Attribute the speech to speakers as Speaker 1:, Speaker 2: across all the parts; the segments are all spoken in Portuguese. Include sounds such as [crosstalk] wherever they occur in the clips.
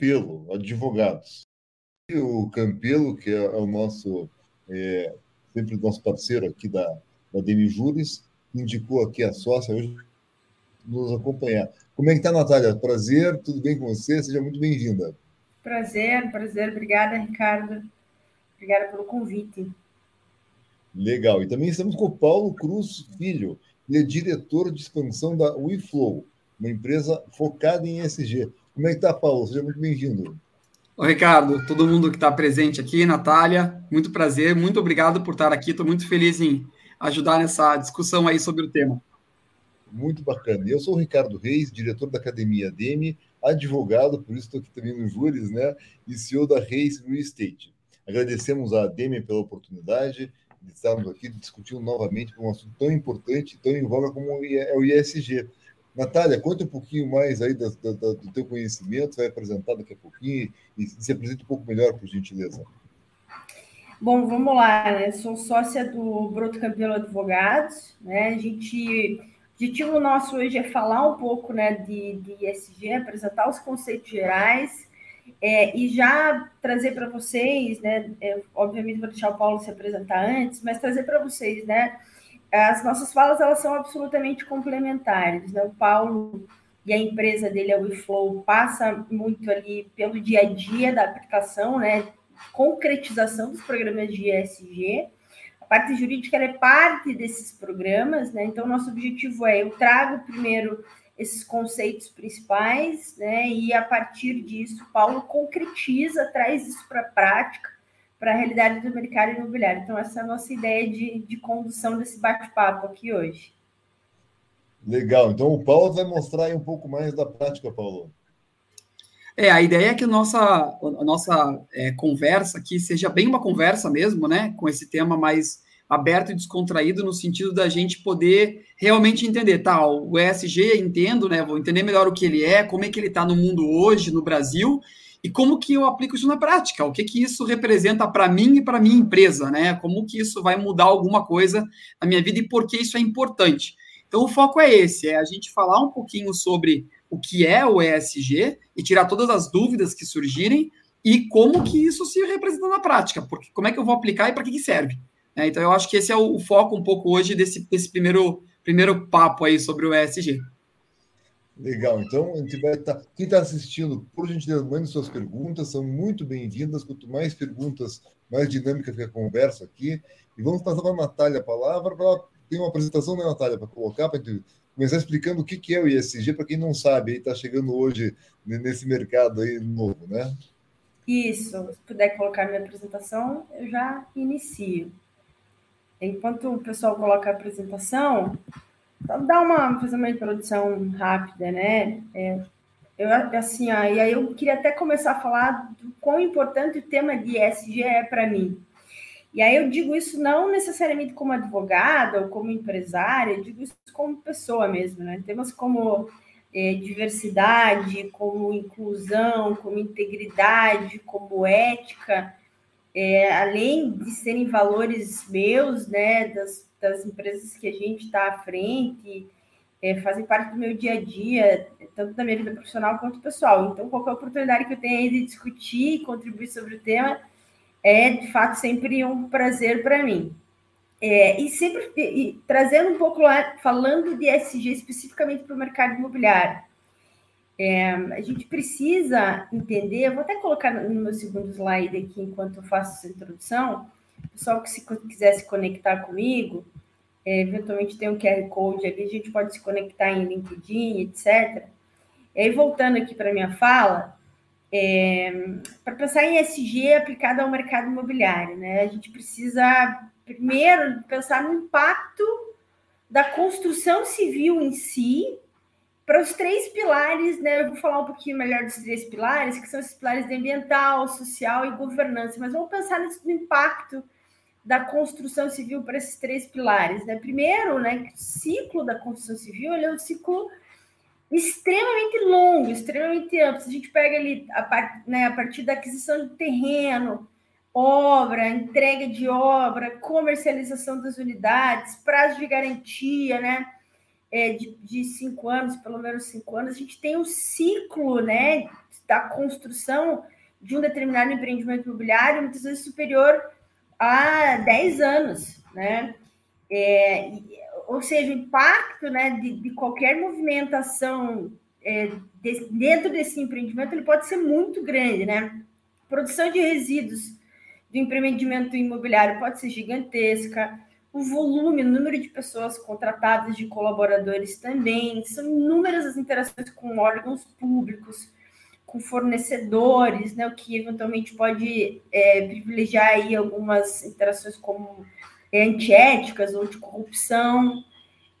Speaker 1: Campelo Advogados. E o Campelo, que é o nosso, é, sempre o nosso parceiro aqui da, da Demi Júris, indicou aqui a sócia hoje nos acompanhar. Como é que está, Natália? Prazer, tudo bem com você? Seja muito bem-vinda.
Speaker 2: Prazer, prazer. Obrigada, Ricardo. Obrigada pelo convite.
Speaker 1: Legal. E também estamos com o Paulo Cruz Filho, ele é diretor de expansão da WeFlow, uma empresa focada em ESG. Como é que está, Paulo? Seja muito bem-vindo.
Speaker 3: Oi, Ricardo, todo mundo que está presente aqui, Natália, muito prazer, muito obrigado por estar aqui, estou muito feliz em ajudar nessa discussão aí sobre o tema.
Speaker 1: Muito bacana. Eu sou o Ricardo Reis, diretor da Academia DEME, advogado, por isso estou aqui também no Júris, né? E CEO da Reis Real Estate. Agradecemos a DEME pela oportunidade de estarmos aqui discutindo novamente um assunto tão importante, tão em voga como é o ISG. Natália, conta um pouquinho mais aí do, do, do teu conhecimento, vai apresentar daqui a pouquinho e se apresenta um pouco melhor, por gentileza.
Speaker 2: Bom, vamos lá, né? Sou sócia do Broto Campelo Advogados, né? A gente o objetivo nosso hoje é falar um pouco né, de, de apresentar os conceitos gerais é, e já trazer para vocês, né, é, obviamente vou deixar o Paulo se apresentar antes, mas trazer para vocês, né, as nossas falas elas são absolutamente complementares, né, o Paulo e a empresa dele, a WeFlow, passa muito ali pelo dia a dia da aplicação, né, concretização dos programas de ESG, parte jurídica é parte desses programas, né? Então, nosso objetivo é: eu trago primeiro esses conceitos principais, né? E a partir disso, Paulo concretiza, traz isso para a prática, para a realidade do mercado imobiliário. Então, essa é a nossa ideia de, de condução desse bate-papo aqui hoje.
Speaker 1: Legal. Então, o Paulo vai mostrar aí um pouco mais da prática, Paulo.
Speaker 3: É, a ideia é que a nossa, a nossa é, conversa aqui seja bem uma conversa mesmo, né? Com esse tema mais aberto e descontraído, no sentido da gente poder realmente entender, tá? O ESG, entendo, né? Vou entender melhor o que ele é, como é que ele está no mundo hoje, no Brasil, e como que eu aplico isso na prática, o que que isso representa para mim e para minha empresa, né? Como que isso vai mudar alguma coisa na minha vida e por que isso é importante. Então, o foco é esse, é a gente falar um pouquinho sobre o que é o ESG e tirar todas as dúvidas que surgirem e como que isso se representa na prática, porque como é que eu vou aplicar e para que, que serve. É, então, eu acho que esse é o, foco um pouco hoje desse, desse primeiro, primeiro papo aí sobre o ESG.
Speaker 1: Legal, então. Tá, quem está assistindo, por gentileza, mande suas perguntas, são muito bem-vindas. Quanto mais perguntas, mais dinâmica fica a conversa aqui. E vamos passar para a Natália a palavra para ela tem uma apresentação, né, Natália, para colocar, para começar explicando o que, que é o ISG, para quem não sabe, está chegando hoje nesse mercado aí novo, né?
Speaker 2: Isso, se puder colocar minha apresentação, eu já inicio. Enquanto o pessoal coloca a apresentação, dá uma fazer uma introdução rápida, né? É, eu assim, ó, e aí eu queria até começar a falar do quão importante o tema de ESG é para mim. E aí eu digo isso não necessariamente como advogada ou como empresária, eu digo isso como pessoa mesmo, né? Temas como é, diversidade, como inclusão, como integridade, como ética, é, além de serem valores meus, né, das, das empresas que a gente está à frente, é, fazem parte do meu dia a dia, tanto da minha vida profissional quanto pessoal. Então, qualquer oportunidade que eu tenha de discutir contribuir sobre o tema, é de fato sempre um prazer para mim. É, e sempre e, trazendo um pouco lá, falando de SG especificamente para o mercado imobiliário. É, a gente precisa entender, vou até colocar no meu segundo slide aqui enquanto eu faço essa introdução, pessoal que se quiser se conectar comigo, é, eventualmente tem um QR Code ali, a gente pode se conectar em LinkedIn, etc. E aí, voltando aqui para a minha fala, é, para pensar em SG aplicado ao mercado imobiliário, né? A gente precisa primeiro pensar no impacto da construção civil em si para os três pilares, né? Eu vou falar um pouquinho melhor dos três pilares, que são esses pilares ambiental, social e governança, mas vamos pensar no impacto da construção civil para esses três pilares, né? Primeiro, né, o ciclo da construção civil ele é um ciclo extremamente longo, extremamente amplo. Se a gente pega ali a, part, né, a partir da aquisição de terreno, obra, entrega de obra, comercialização das unidades, prazo de garantia, né? é, de, de cinco anos, pelo menos cinco anos, a gente tem um ciclo né, da construção de um determinado empreendimento imobiliário, muitas vezes superior a 10 anos, né? É, ou seja, o impacto né, de, de qualquer movimentação é, de, dentro desse empreendimento ele pode ser muito grande, né? Produção de resíduos do empreendimento imobiliário pode ser gigantesca, o volume, o número de pessoas contratadas, de colaboradores também, são inúmeras as interações com órgãos públicos, com fornecedores, né, o que eventualmente pode é, privilegiar aí algumas interações como é, antiéticas ou de corrupção.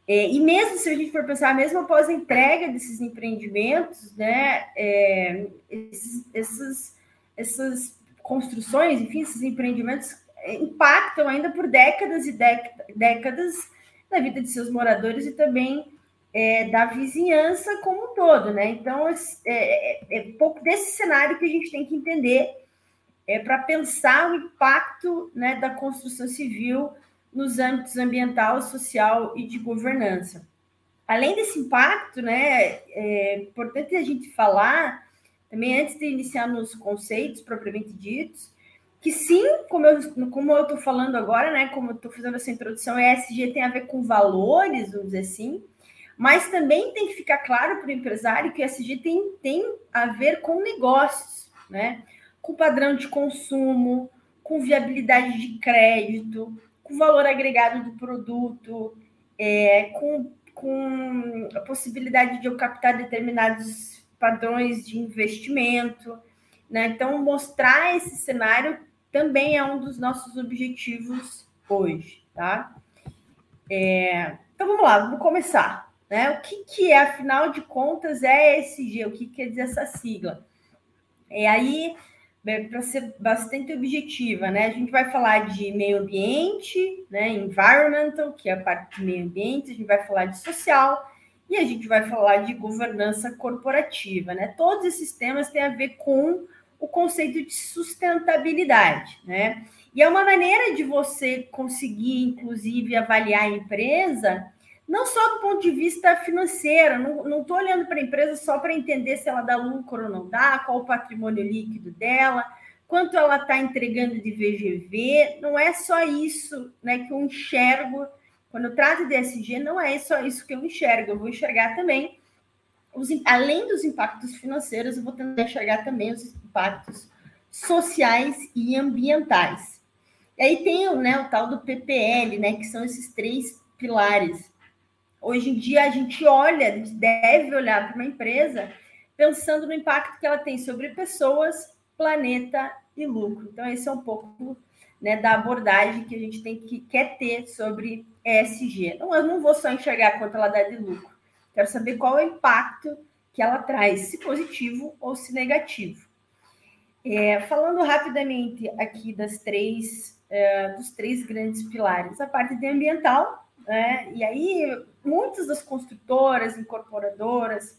Speaker 2: É, e mesmo se a gente for pensar, mesmo após a entrega desses empreendimentos, né, é, esses, esses, essas construções, enfim, esses empreendimentos impactam ainda por décadas e décadas na vida de seus moradores e também é, da vizinhança como um todo, né? Então, é, é, é pouco desse cenário que a gente tem que entender é, para pensar o impacto né, da construção civil nos âmbitos ambiental, social e de governança. Além desse impacto, né, é importante a gente falar, também antes de iniciar nos conceitos propriamente ditos, que sim, como eu como eu estou falando agora, né, como eu estou fazendo essa introdução, ESG tem a ver com valores, vamos dizer assim, mas também tem que ficar claro para o empresário que o ESG tem, tem a ver com negócios, né, com padrão de consumo, com viabilidade de crédito, com valor agregado do produto, é, com, com a possibilidade de eu captar determinados padrões de investimento, né? Então, mostrar esse cenário também é um dos nossos objetivos hoje, tá? É, então vamos lá, vamos começar. Né? O que, que é, afinal de contas, é ESG? O que quer dizer essa sigla? É aí, para ser bastante objetiva, né? A gente vai falar de meio ambiente, né? Environmental, que é a parte de meio ambiente, a gente vai falar de social e a gente vai falar de governança corporativa, né? Todos esses temas têm a ver com o conceito de sustentabilidade, né? E é uma maneira de você conseguir, inclusive, avaliar a empresa, não só do ponto de vista financeiro, não estou olhando para a empresa só para entender se ela dá lucro ou não dá, qual o patrimônio líquido dela, quanto ela está entregando de VGV, não é só isso né, que eu enxergo. Quando eu trato de SG, não é só isso que eu enxergo, eu vou enxergar também os, além dos impactos financeiros, eu vou tentar enxergar também os impactos sociais e ambientais. E aí tem né, o tal do PPL, né, que são esses três pilares. Hoje em dia a gente olha, a gente deve olhar para uma empresa pensando no impacto que ela tem sobre pessoas, planeta e lucro. Então esse é um pouco né, da abordagem que a gente tem que quer ter sobre ESG. Não, eu não vou só enxergar quanto ela dá de lucro. Quero saber qual é o impacto que ela traz, se positivo ou se negativo. É, falando rapidamente aqui das três, é, dos três grandes pilares, a parte de ambiental, né? E aí muitas das construtoras, incorporadoras,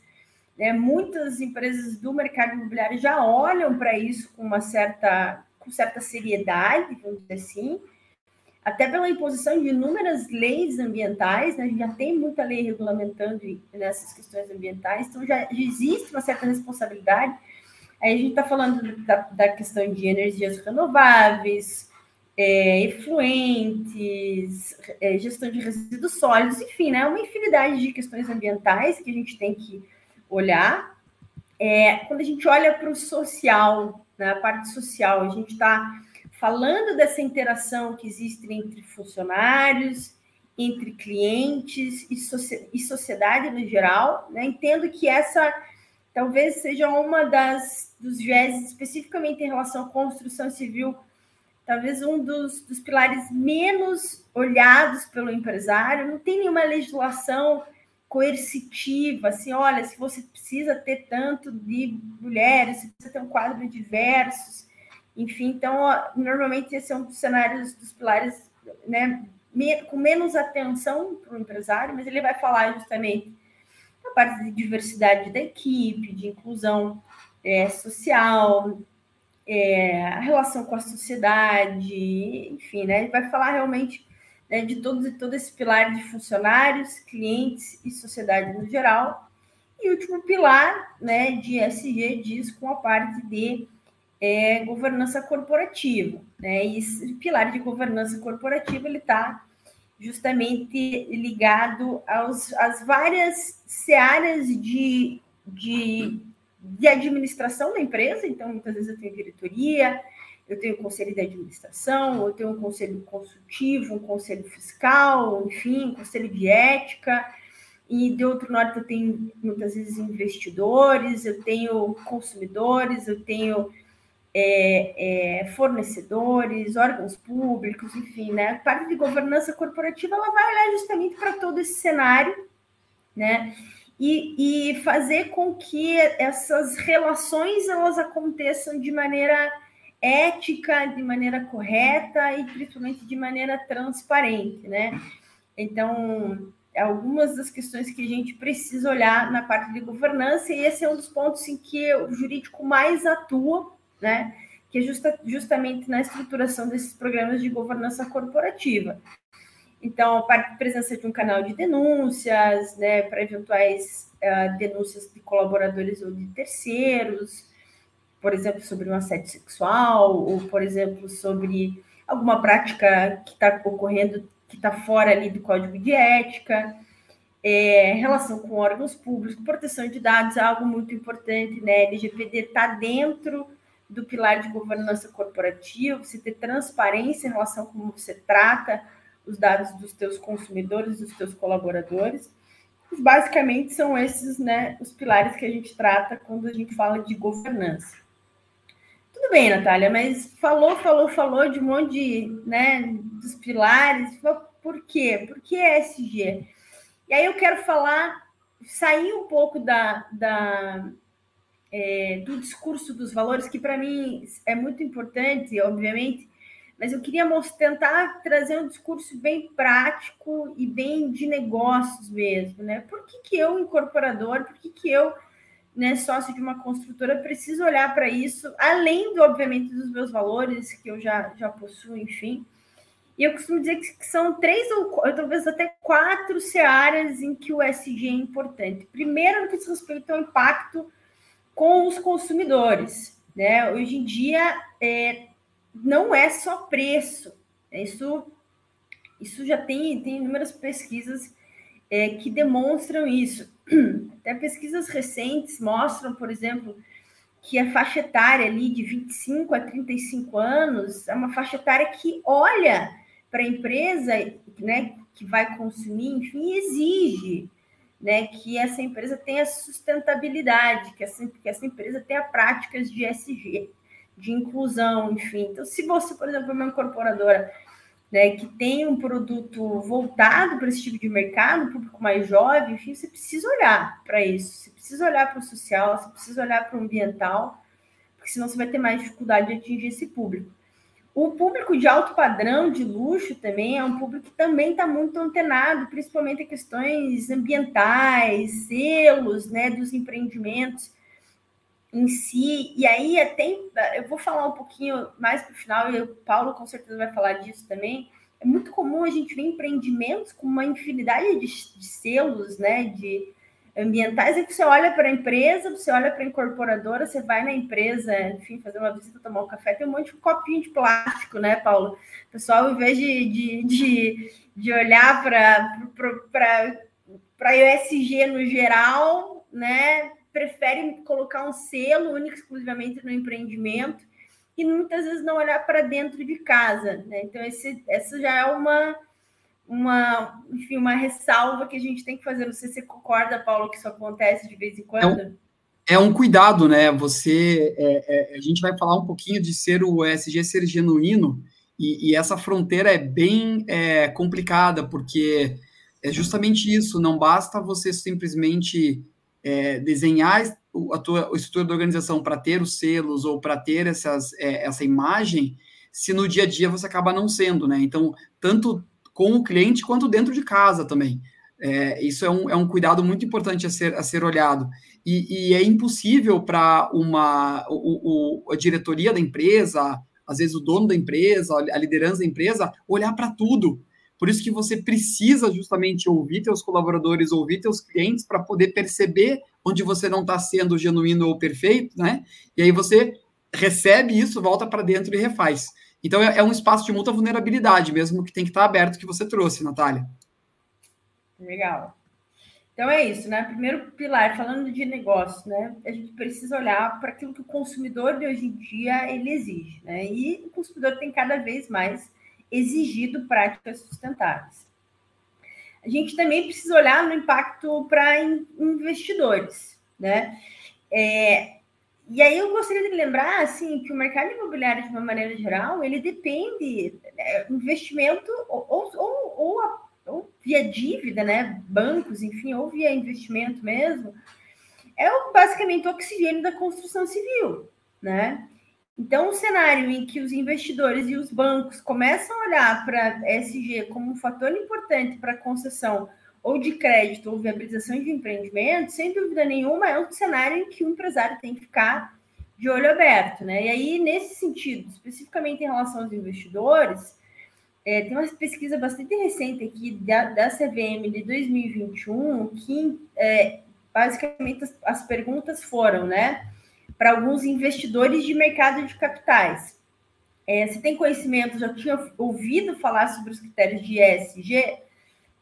Speaker 2: né, muitas empresas do mercado imobiliário já olham para isso com uma certa, com certa seriedade, vamos dizer assim, até pela imposição de inúmeras leis ambientais, né? a gente já tem muita lei regulamentando nessas questões ambientais, então já, existe uma certa responsabilidade. Aí a gente está falando da, da, questão de energias renováveis, é, efluentes, é, gestão de resíduos sólidos, enfim, né? uma infinidade de questões ambientais que a gente tem que olhar. É, quando a gente olha para o social, né? parte social, a gente está falando dessa interação que existe entre funcionários, entre clientes e, e sociedade no geral, né? entendo que essa talvez seja uma das dos viés especificamente em relação à construção civil, talvez um dos, dos pilares menos olhados pelo empresário. Não tem nenhuma legislação coercitiva, assim, olha, se você precisa ter tanto de mulheres, se precisa ter um quadro diversos, enfim, então, normalmente esse é um dos cenários dos pilares, né, com menos atenção para o empresário, mas ele vai falar justamente da parte de diversidade da equipe, de inclusão é, social, é, a relação com a sociedade, enfim, né? Vai falar realmente né, de todos e todo esse pilar de funcionários, clientes e sociedade no geral. E o último pilar né, de SG diz com a parte de é, governança corporativa. Né? E esse pilar de governança corporativa ele está justamente ligado aos, às várias searas de, de, de administração da empresa. Então, muitas vezes eu tenho diretoria, eu tenho conselho de administração, eu tenho um conselho consultivo, um conselho fiscal, enfim, um conselho de ética. E de outro lado, eu tenho muitas vezes investidores, eu tenho consumidores, eu tenho é, é, fornecedores, órgãos públicos, enfim, né? A parte de governança corporativa ela vai olhar justamente para todo esse cenário, né? E, e fazer com que essas relações elas aconteçam de maneira ética, de maneira correta e principalmente de maneira transparente, né? Então, algumas das questões que a gente precisa olhar na parte de governança, e esse é um dos pontos em que o jurídico mais atua, né? Que é justa, justamente na estruturação desses programas de governança corporativa. Então, a presença de um canal de denúncias, né, para eventuais uh, denúncias de colaboradores ou de terceiros, por exemplo, sobre um assédio sexual, ou, por exemplo, sobre alguma prática que está ocorrendo que está fora ali do código de ética, é, relação com órgãos públicos, proteção de dados é algo muito importante, né? LGPD está dentro do pilar de governança corporativa, você ter transparência em relação a como você trata os dados dos teus consumidores, dos teus colaboradores. Basicamente são esses, né, os pilares que a gente trata quando a gente fala de governança. Tudo bem, Natália, mas falou, falou, falou de um monte de, né, dos pilares. Por quê? Por que ESG? E aí eu quero falar, sair um pouco da, da é, do discurso dos valores, que para mim é muito importante, obviamente, mas eu queria tentar trazer um discurso bem prático e bem de negócios mesmo, né? Por que, que eu, incorporador, por que, que eu, né, sócio de uma construtora, preciso olhar para isso, além, do, obviamente, dos meus valores que eu já, já possuo, enfim. E eu costumo dizer que são três ou talvez até quatro searas em que o SG é importante. Primeiro, no que diz respeito ao impacto com os consumidores. Né? Hoje em dia, é, não é só preço. Isso, isso já tem, tem inúmeras pesquisas é, que demonstram isso. [clears throat] Até pesquisas recentes mostram, por exemplo, que a faixa etária ali de 25 a 35 anos é uma faixa etária que olha para a empresa né, que vai consumir, enfim, exige né, que essa empresa tenha sustentabilidade, que essa, que essa empresa tenha práticas de SG, de inclusão, enfim. Então, se você, por exemplo, é uma incorporadora né, que tem um produto voltado para esse tipo de mercado, público mais jovem, enfim, você precisa olhar para isso, você precisa olhar para o social, você precisa olhar para o ambiental, porque senão você vai ter mais dificuldade de atingir esse público. O público de alto padrão, de luxo também, é um público que também está muito antenado, principalmente em questões ambientais, selos, né, dos empreendimentos em si. E aí até eu vou falar um pouquinho mais para o final, e o Paulo com certeza vai falar disso também. É muito comum a gente ver empreendimentos com uma infinidade de, de selos, né, de ambientais, é que você olha para a empresa, você olha para a incorporadora, você vai na empresa, enfim, fazer uma visita, tomar um café, tem um monte de copinho de plástico, né, Paulo? O pessoal, ao invés de, de, de, de olhar para a ESG no geral, né, prefere colocar um selo único exclusivamente no empreendimento e muitas vezes não olhar para dentro de casa, né? Então, esse, essa já é uma uma, enfim, uma ressalva que a gente tem que fazer. Não sei se você concorda, Paulo, que isso acontece de vez em quando.
Speaker 3: É um, é um cuidado, né? Você, é, é, a gente vai falar um pouquinho de ser o ESG ser genuíno e, e essa fronteira é bem é, complicada porque é justamente isso. Não basta você simplesmente é, desenhar a tua estrutura da organização para ter os selos ou para ter essas, é, essa imagem, se no dia a dia você acaba não sendo, né? Então, tanto com o cliente quanto dentro de casa também. É, isso é um, é um cuidado muito importante a ser, a ser olhado. E, e é impossível para uma o, o, a diretoria da empresa, às vezes o dono da empresa, a liderança da empresa, olhar para tudo. Por isso que você precisa justamente ouvir teus colaboradores, ouvir teus clientes para poder perceber onde você não está sendo genuíno ou perfeito, né? E aí você recebe isso, volta para dentro e refaz. Então é, é, um espaço de muita vulnerabilidade mesmo que tem que estar tá aberto que você trouxe, Natália.
Speaker 2: Legal. Então é isso, né? Primeiro pilar, falando de negócio, né? A gente precisa olhar para aquilo que o consumidor de hoje em dia ele exige, né? E o consumidor tem cada vez mais exigido práticas sustentáveis. A gente também precisa olhar no impacto para investidores, né? É, e aí eu gostaria de lembrar assim que o mercado imobiliário de uma maneira geral ele depende né, investimento ou, ou, ou, ou, via dívida, né? Bancos, enfim, ou via investimento mesmo. É basicamente o oxigênio da construção civil, né? Então, um cenário em que os investidores e os bancos começam a olhar para SG como um fator importante para concessão ou de crédito ou viabilização de empreendimento, sem dúvida nenhuma, é um cenário em que o empresário tem que ficar de olho aberto, né? E aí, nesse sentido, especificamente em relação aos investidores, é, tem uma pesquisa bastante recente aqui da, da CVM de 2021 que é, basicamente as, as perguntas foram, né? Para alguns investidores de mercado de capitais. É, se tem conhecimento, já tinha ouvido falar sobre os critérios de ESG,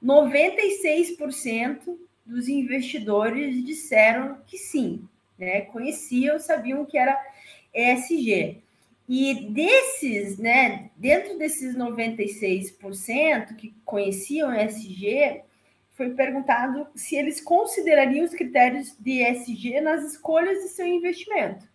Speaker 2: 96% dos investidores disseram que sim, né? Conheciam, sabiam que era ESG. E desses, né, dentro desses 96% que conheciam ESG, foi perguntado se eles considerariam os critérios de ESG nas escolhas de seu investimento.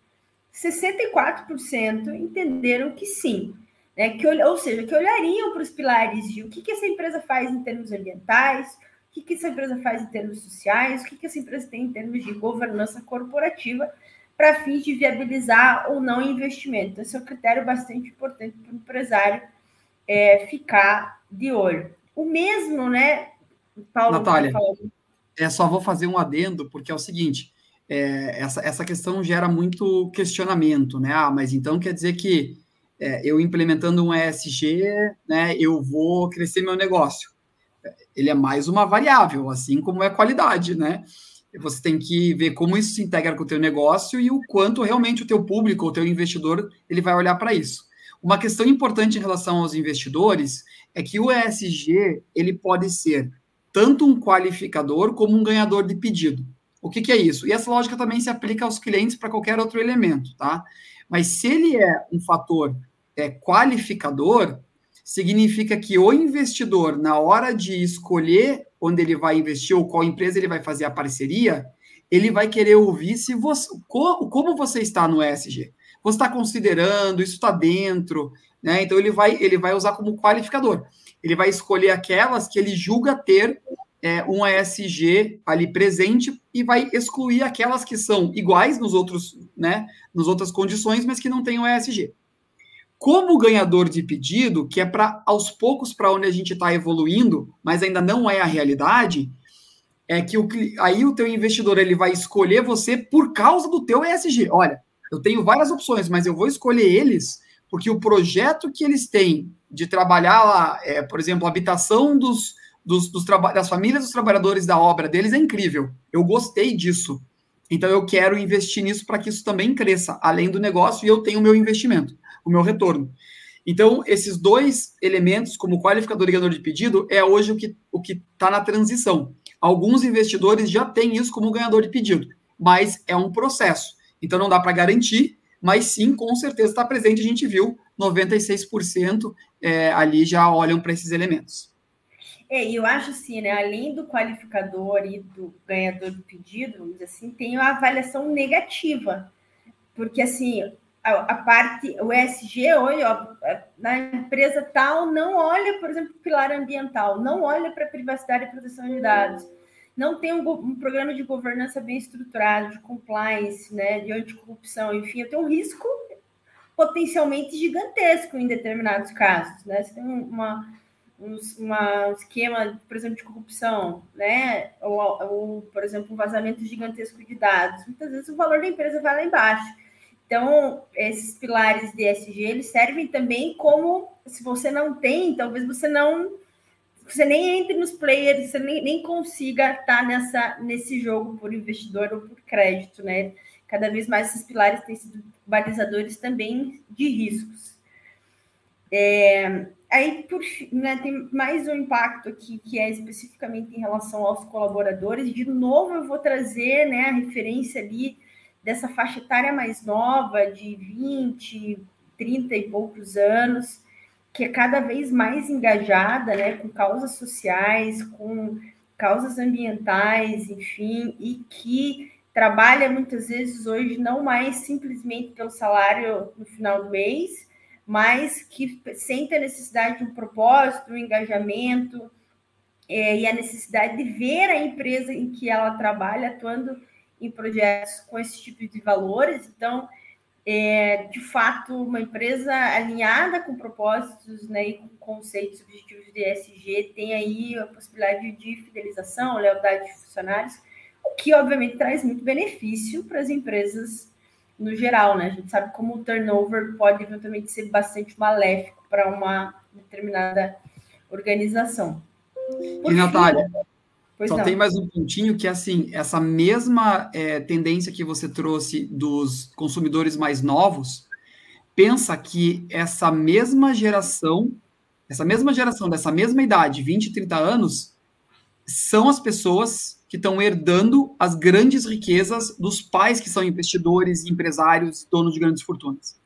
Speaker 2: 64% entenderam que sim né, que, ou seja, que olhariam para os pilares de o que, que essa empresa faz em termos ambientais, o que, que essa empresa faz em termos sociais, o que, que essa empresa tem em termos de governança corporativa, para fins de viabilizar ou não investimento. Esse é um critério bastante importante para o empresário é, ficar de olho. O mesmo, né,
Speaker 3: Paulo? Natália, é só vou fazer um adendo, porque é o seguinte, é, essa, essa questão gera muito questionamento, né? Ah, mas então quer dizer que é, eu implementando um ESG, né, eu vou crescer meu negócio. Ele é mais uma variável, assim como é a qualidade, né? Você tem que ver como isso se integra com o teu negócio e o quanto realmente o teu público, o teu investidor, ele vai olhar para isso. Uma questão importante em relação aos investidores é que o ESG, ele pode ser tanto um qualificador como um ganhador de pedido. O que, que é isso? E essa lógica também se aplica aos clientes para qualquer outro elemento, tá? Mas se ele é um fator é, qualificador, significa que o investidor, na hora de escolher onde ele vai investir ou qual empresa ele vai fazer a parceria, ele vai querer ouvir se você, como você está no ESG. Você está considerando, isso está dentro, né? Então ele vai, ele vai usar como qualificador. Ele vai escolher aquelas que ele julga ter é, um ESG ali presente e vai excluir aquelas que são iguais nos outros, né, nas outras condições, mas que não têm o ESG. Como ganhador de pedido, que é para aos poucos para onde a gente está evoluindo, mas ainda não é a realidade, é que o, aí o teu investidor ele vai escolher você por causa do teu ESG. Olha, eu tenho várias opções, mas eu vou escolher eles porque o projeto que eles têm de trabalhar lá, é, por exemplo, a habitação dos, dos, dos das famílias dos trabalhadores da obra deles é incrível. Eu gostei disso. Então eu quero investir nisso para que isso também cresça, além do negócio, e eu tenho o meu investimento, o meu retorno. Então, esses dois elementos, como qualificador e ganhador de pedido, é hoje o que o está na transição. Alguns investidores já têm isso como ganhador de pedido, mas é um processo. Então, não dá para garantir, mas sim, com certeza está presente. A gente viu 96% é, ali já olham para esses elementos.
Speaker 2: É, eu acho assim, né? Além do qualificador e do ganhador do pedido, vamos dizer assim, tem a avaliação negativa. Porque assim, a, a parte, o ESG ó, na empresa tal, não olha, por exemplo, o pilar ambiental, não olha para privacidade e proteção de dados, não tem um, um, programa de governança bem estruturado, de compliance, né, de anticorrupção, enfim, eu tenho um risco potencialmente gigantesco em determinados casos, né? Você tem uma um, uma, um esquema, por exemplo, de corrupção, né? Ou, ou, por exemplo, um vazamento gigantesco de dados. Muitas vezes o valor da empresa vai lá embaixo. Então, esses pilares de ESG, eles servem também como, se você não tem, talvez você não você nem entre nos players, você nem, nem consiga estar nessa, nesse jogo por investidor ou por crédito, né? Cada vez mais esses pilares têm sido balizadores também de riscos. É, aí, por, né, tem mais um impacto aqui, que é especificamente em relação aos colaboradores. De novo, eu vou trazer né, a referência ali dessa faixa etária mais nova, de 20, 30 e poucos anos, que é cada vez mais engajada né, com causas sociais, com causas ambientais, enfim, e que trabalha muitas vezes hoje não mais simplesmente pelo salário no final do mês, mas que sente a necessidade de um propósito, um engajamento é, e a necessidade de ver a empresa em que ela trabalha atuando em projetos com esse tipo de valores. Então, é, de fato, uma empresa alinhada com propósitos né, e com conceitos objetivos de ESG tem aí a possibilidade de fidelização, lealdade de funcionários, o que obviamente traz muito benefício para as empresas no geral, né? A gente sabe como o turnover pode eventualmente ser bastante maléfico para uma determinada organização.
Speaker 3: Por e, Natália, Pois Só não. tem mais um pontinho que, assim, essa mesma é, tendência que você trouxe dos consumidores mais novos, pensa que essa mesma geração, essa mesma geração, dessa mesma idade, 20, 30 anos, são as pessoas que estão herdando as grandes riquezas dos pais que são investidores, empresários, donos de grandes fortunas.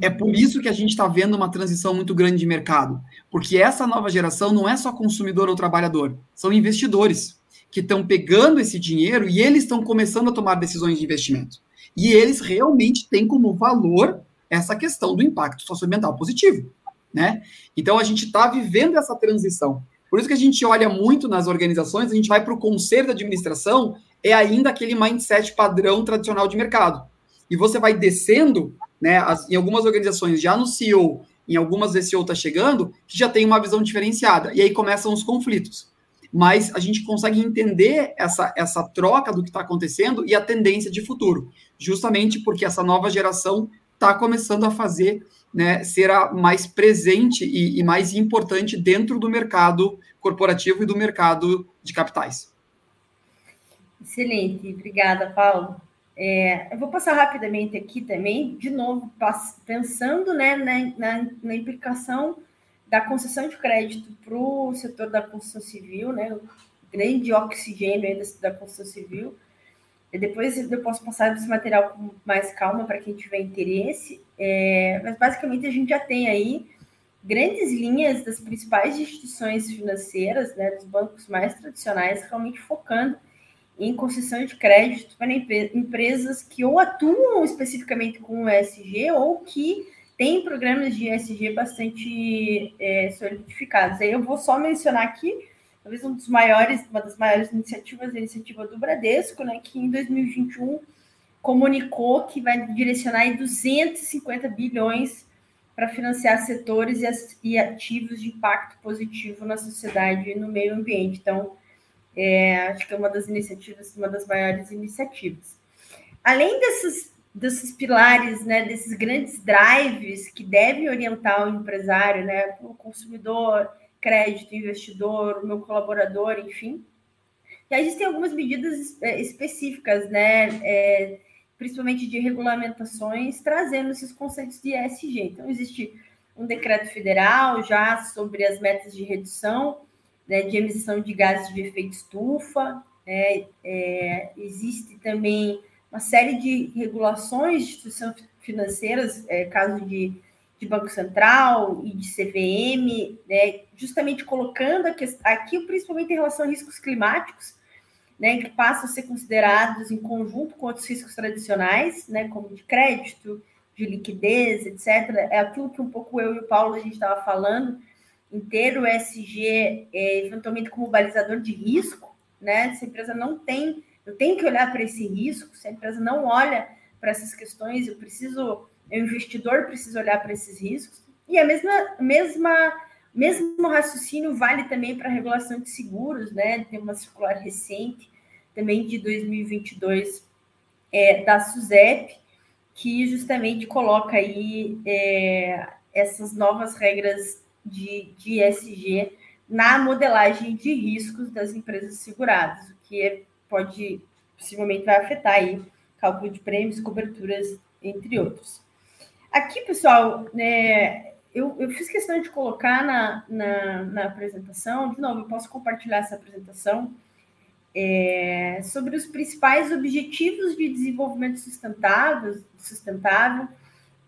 Speaker 3: É por isso que a gente está vendo uma transição muito grande de mercado, porque essa nova geração não é só consumidor ou trabalhador, são investidores que estão pegando esse dinheiro e eles estão começando a tomar decisões de investimento. E eles realmente têm como valor essa questão do impacto socioambiental positivo, né? Então a gente está vivendo essa transição. Por isso que a gente olha muito nas organizações, a gente vai para o conselho de administração, é ainda aquele mindset padrão tradicional de mercado. E você vai descendo, né? As, em algumas organizações, já no CEO, em algumas esse CEO está chegando, que já tem uma visão diferenciada. E aí começam os conflitos. Mas a gente consegue entender essa, essa troca do que está acontecendo e a tendência de futuro, justamente porque essa nova geração está começando a fazer né, ser a mais presente e, e, mais importante dentro do mercado corporativo e do mercado de capitais.
Speaker 2: Excelente, obrigada, Paulo. É, eu vou passar rapidamente aqui também, de novo, pensando né, na, na, na implicação da concessão de crédito para o setor da construção civil, né, o grande oxigênio da, construção civil. E depois eu posso passar esse material com mais calma para quem tiver interesse, é, mas basicamente a gente já tem aí grandes linhas das principais instituições financeiras, né, dos bancos mais tradicionais, realmente focando em concessão de crédito para empresas que ou atuam especificamente com o ESG ou que têm programas de ESG bastante é, solidificados. Aí eu vou só mencionar aqui, talvez um dos maiores, uma das maiores iniciativas, a iniciativa do Bradesco, né, que em 2021 comunicou que vai direcionar 250 bilhões para financiar setores e ativos de impacto positivo na sociedade e no meio ambiente. Então, é, acho que é uma das iniciativas, uma das maiores iniciativas. Além desses, desses pilares, né, desses grandes drives que devem orientar o empresário, né, o consumidor, crédito, investidor, o meu colaborador, enfim. Aí existem algumas medidas é, específicas, né, é, principalmente de regulamentações, trazendo esses conceitos de ESG. Então, existe um decreto federal já sobre as metas de redução né, de emissão de gases de efeito estufa. Né, é, existe também uma série de regulações de instituições financeiras, é, caso de, de Banco Central e de CVM, né, justamente colocando aqui, principalmente em relação a riscos climáticos, né, que passam a ser considerados em conjunto com outros riscos tradicionais, né, como de crédito, de liquidez, etc. É aquilo que um pouco eu e o Paulo a gente estava falando, inteiro o ESG é, eventualmente como balizador de risco, né? Se a empresa não tem, eu tenho que olhar para esse risco, se a empresa não olha para essas questões, eu preciso, o investidor precisa olhar para esses riscos. E a mesma, mesma, mesmo raciocínio vale também para a regulação de seguros, né? Tem uma circular recente, também de 2022, é, da SUSEP, que justamente coloca aí é, essas novas regras de, de ESG na modelagem de riscos das empresas seguradas, o que é, pode, possivelmente, vai afetar aí cálculo de prêmios, coberturas, entre outros. Aqui, pessoal, né, eu, eu fiz questão de colocar na, na, na, apresentação, de novo, eu posso compartilhar essa apresentação, é, sobre os principais objetivos de desenvolvimento sustentável, sustentável.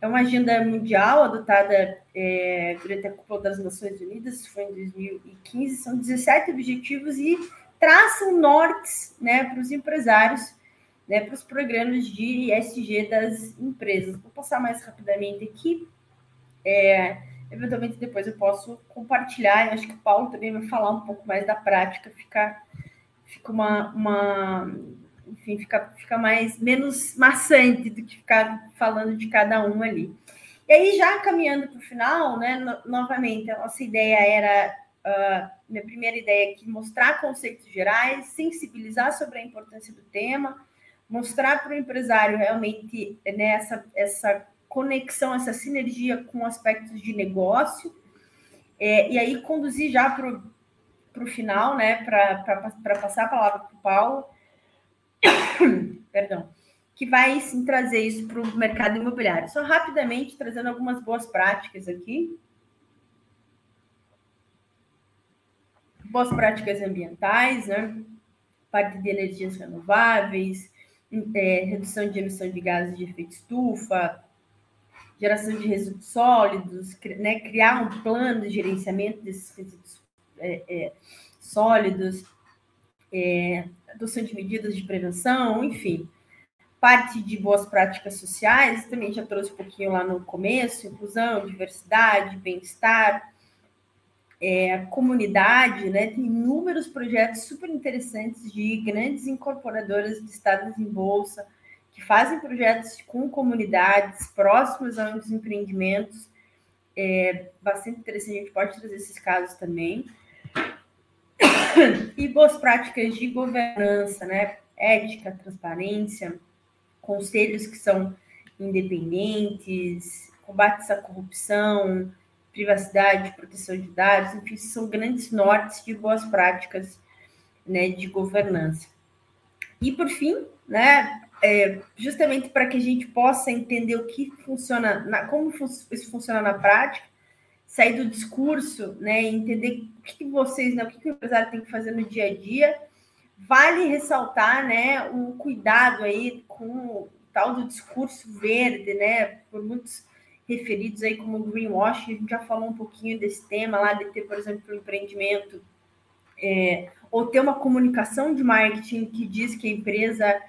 Speaker 2: É uma agenda mundial adotada é, durante a Cúpula das Nações Unidas, foi em 2015, são 17 objetivos e traçam nortes né, para os empresários, né, para os programas de ESG das empresas. Vou passar mais rapidamente aqui. É, eventualmente depois eu posso compartilhar, acho que o Paulo também vai falar um pouco mais da prática, fica, fica uma, uma enfim, fica, fica mais menos maçante do que ficar falando de cada um ali. E aí, já caminhando para o final, né, no, novamente, a nossa ideia era, uh, minha primeira ideia aqui, mostrar conceitos gerais, sensibilizar sobre a importância do tema, mostrar para o empresário realmente né, essa, essa conexão, essa sinergia com aspectos de negócio, é, e aí conduzir já para o final, né, para passar a palavra para o Paulo, [coughs] perdão, que vai sim trazer isso para o mercado imobiliário. Só rapidamente trazendo algumas boas práticas aqui. Boas práticas ambientais, né? Parte de energias renováveis, é, redução de emissão de gases de efeito estufa, geração de resíduos sólidos, né, criar um plano de gerenciamento desses resíduos é, é, sólidos, é, adoção de medidas de prevenção, enfim. Parte de boas práticas sociais, também já trouxe um pouquinho lá no começo, inclusão, diversidade, bem-estar, é, comunidade, né? Tem inúmeros projetos super interessantes de grandes incorporadoras listadas em bolsa, que fazem projetos com comunidades próximas aos empreendimentos. É bastante interessante, a gente pode trazer esses casos também. [coughs] E boas práticas de governança, né? Ética, transparência, conselhos que são independentes, combate à corrupção, privacidade, proteção de dados, enfim, são grandes nortes de boas práticas né, de governança. E, por fim, né, é, justamente para que a gente possa entender o que funciona, na, como isso funciona na prática, sair do discurso, né, entender o que vocês, né, o que o empresário tem que fazer no dia a dia, vale ressaltar, né, um cuidado aí com o tal do discurso verde, né, por muitos referidos aí como greenwashing, a gente já falou um pouquinho desse tema lá, de ter, por exemplo, um empreendimento, é, ou ter uma comunicação de marketing que diz que a empresa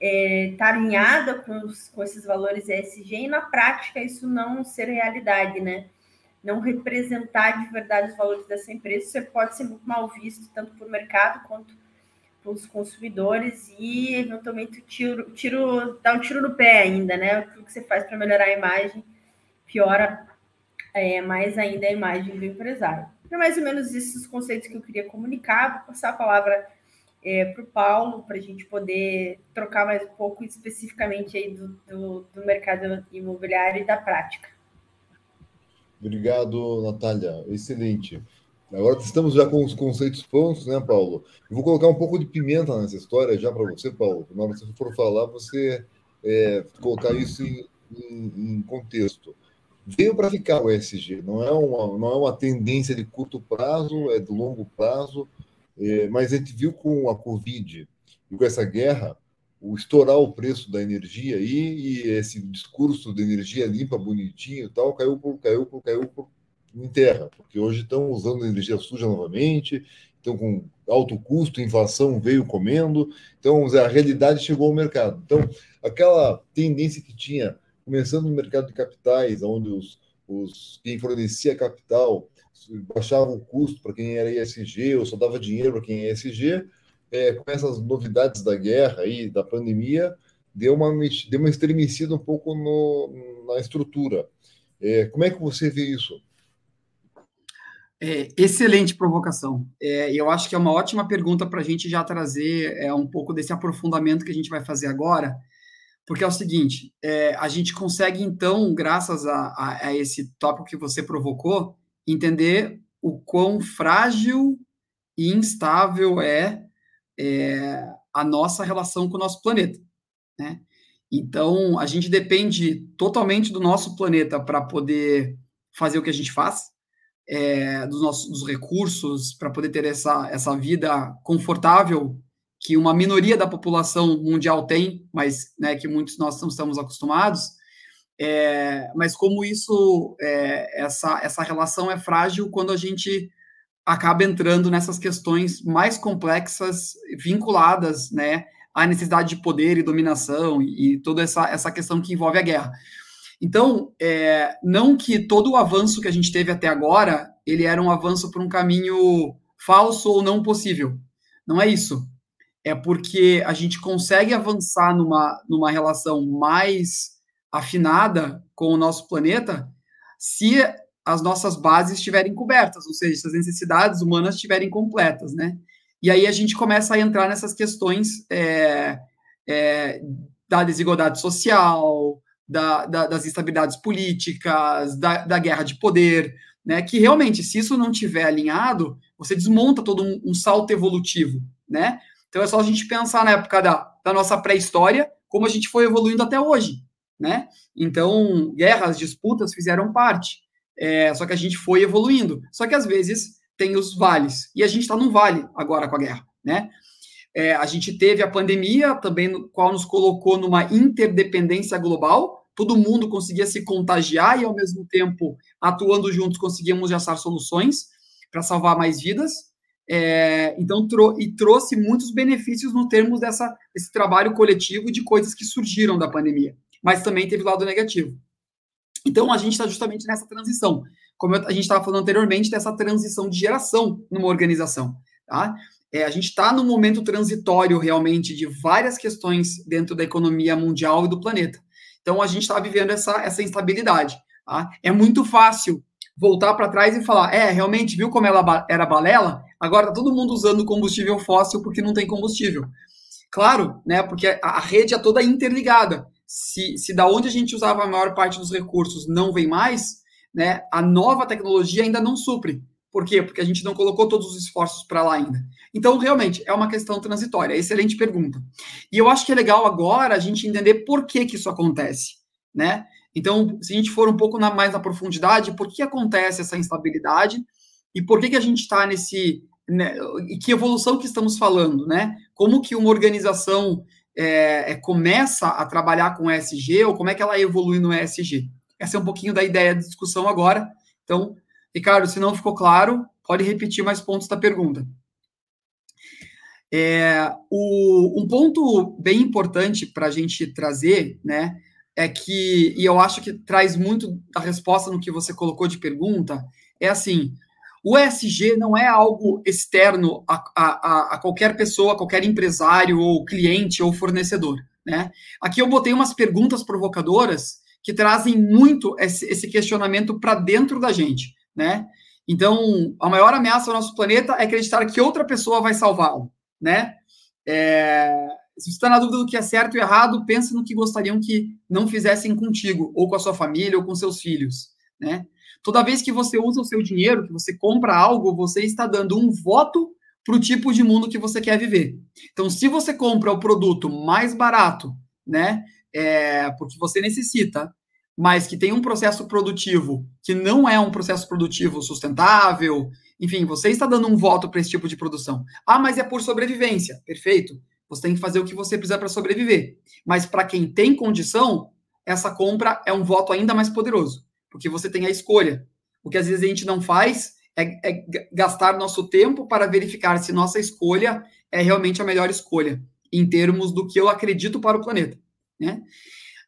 Speaker 2: está é, alinhada com, os, com esses valores ESG e na prática isso não ser realidade, né? Não representar de verdade os valores dessa empresa, isso pode ser muito mal visto, tanto por mercado quanto pelos consumidores e eventualmente tiro, tiro, dá um tiro no pé ainda, né? O que você faz para melhorar a imagem piora é, mais ainda a imagem do empresário. É mais ou menos esses conceitos que eu queria comunicar. Vou passar a palavra é, para o Paulo, para a gente poder trocar mais um pouco especificamente aí do, do, do, mercado imobiliário e da prática.
Speaker 1: Obrigado, Natália. Excelente. Agora estamos já com os conceitos prontos, né, Paulo? Eu vou colocar um pouco de pimenta nessa história já para você, Paulo. Na hora que você for falar, você é, colocar isso em, em, em contexto veio para ficar o ESG. Não é, uma, não é uma tendência de curto prazo, é de longo prazo. É, mas a gente viu com a Covid e com essa guerra o estourar o preço da energia aí, e esse discurso de energia limpa, bonitinho e tal, caiu por, caiu por, caiu por, em terra, porque hoje estão usando energia suja novamente, estão com alto custo, inflação veio comendo, então a realidade chegou ao mercado. Então, aquela tendência que tinha, começando no mercado de capitais, onde os, os quem fornecia capital baixava o custo para quem era ESG, ou só dava dinheiro para quem é ESG, é, com essas novidades da guerra e da pandemia, deu uma, deu uma estremecida um pouco no, na estrutura. É, como é que você vê isso?
Speaker 3: É, excelente provocação. É, eu acho que é uma ótima pergunta para a gente já trazer é, um pouco desse aprofundamento que a gente vai fazer agora, porque é o seguinte: é, a gente consegue, então, graças a, a, a esse tópico que você provocou, entender o quão frágil e instável é, é a nossa relação com o nosso planeta, né? Então, a gente depende totalmente do nosso planeta para poder fazer o que a gente faz, é, dos nossos dos recursos, para poder ter essa, essa vida confortável que uma minoria da população mundial tem, mas né, que muitos nós não estamos acostumados. É, mas como isso, é, essa, essa relação é frágil quando a gente acaba entrando nessas questões mais complexas vinculadas, né, à necessidade de poder e dominação e, e toda essa, essa questão que envolve a guerra. Então, é, não que todo o avanço que a gente teve até agora, ele era um avanço por um caminho falso ou não possível. Não é isso. É porque a gente consegue avançar numa, numa relação mais afinada com o nosso planeta se as nossas bases estiverem cobertas, ou seja, se as necessidades humanas estiverem completas, né? E aí a gente começa a entrar nessas questões é, é, da desigualdade social, da, da, das instabilidades políticas, da, da, guerra de poder, né? Que realmente, se isso não tiver alinhado, você desmonta todo um, um salto evolutivo, né? Então é só a gente pensar na época da, da nossa pré-história, como a gente foi evoluindo até hoje, né? Então, guerras, disputas fizeram parte. É, só que a gente foi evoluindo. Só que às vezes tem os vales. E a gente está num vale agora com a guerra, né? É, a gente teve a pandemia, também no qual nos colocou numa interdependência global. Todo mundo conseguia se contagiar e, ao mesmo tempo, atuando juntos, conseguíamos achar soluções para salvar mais vidas. É, então, trou e trouxe muitos benefícios no termos dessa, desse trabalho coletivo de coisas que surgiram da pandemia. Mas também teve lado negativo. Então, a gente está justamente nessa transição como a gente estava falando anteriormente, dessa transição de geração numa organização. Tá? É, a gente está num momento transitório realmente de várias questões dentro da economia mundial e do planeta. Então a gente está vivendo essa, essa instabilidade. Tá? É muito fácil voltar para trás e falar: é, realmente, viu como ela era balela? Agora está todo mundo usando combustível fóssil porque não tem combustível. Claro, né? Porque a, a rede é toda interligada. Se, se da onde a gente usava a maior parte dos recursos não vem mais, né, a nova tecnologia ainda não supre. Por quê? Porque a gente não colocou todos os esforços para lá ainda. Então, realmente, é uma questão transitória. Excelente pergunta. E eu acho que é legal agora a gente entender por que, que isso acontece, né? Então, se a gente for um pouco na, mais na profundidade, por que acontece essa instabilidade e por que, que a gente está nesse... Né, e que evolução que estamos falando, né? Como que uma organização é, é, começa a trabalhar com ESG ou como é que ela evolui no ESG? Essa é um pouquinho da ideia de discussão agora. Então, Ricardo, se não ficou claro, pode repetir mais pontos da pergunta. É, o, um ponto bem importante para a gente trazer, né, é que, e eu acho que traz muito da resposta no que você colocou de pergunta, é assim, o ESG não é algo externo a, a, a qualquer pessoa, qualquer empresário, ou cliente, ou fornecedor, né? Aqui eu botei umas perguntas provocadoras que trazem muito esse, esse questionamento para dentro da gente, né? Então, a maior ameaça ao nosso planeta é acreditar que outra pessoa vai salvá-lo, né? É, se você está na dúvida do que é certo e errado, pense no que gostariam que não fizessem contigo, ou com a sua família, ou com seus filhos, né? Toda vez que você usa o seu dinheiro, que você compra algo, você está dando um voto para o tipo de mundo que você quer viver. Então, se você compra o produto mais barato, né? é, porque você necessita, mas que tem um processo produtivo que não é um processo produtivo sustentável, enfim, você está dando um voto para esse tipo de produção. Ah, mas é por sobrevivência. Perfeito. Você tem que fazer o que você precisa para sobreviver. Mas para quem tem condição, essa compra é um voto ainda mais poderoso, porque você tem a escolha. O que às vezes a gente não faz é, é gastar nosso tempo para verificar se nossa escolha é realmente a melhor escolha, em termos do que eu acredito para o planeta. Né?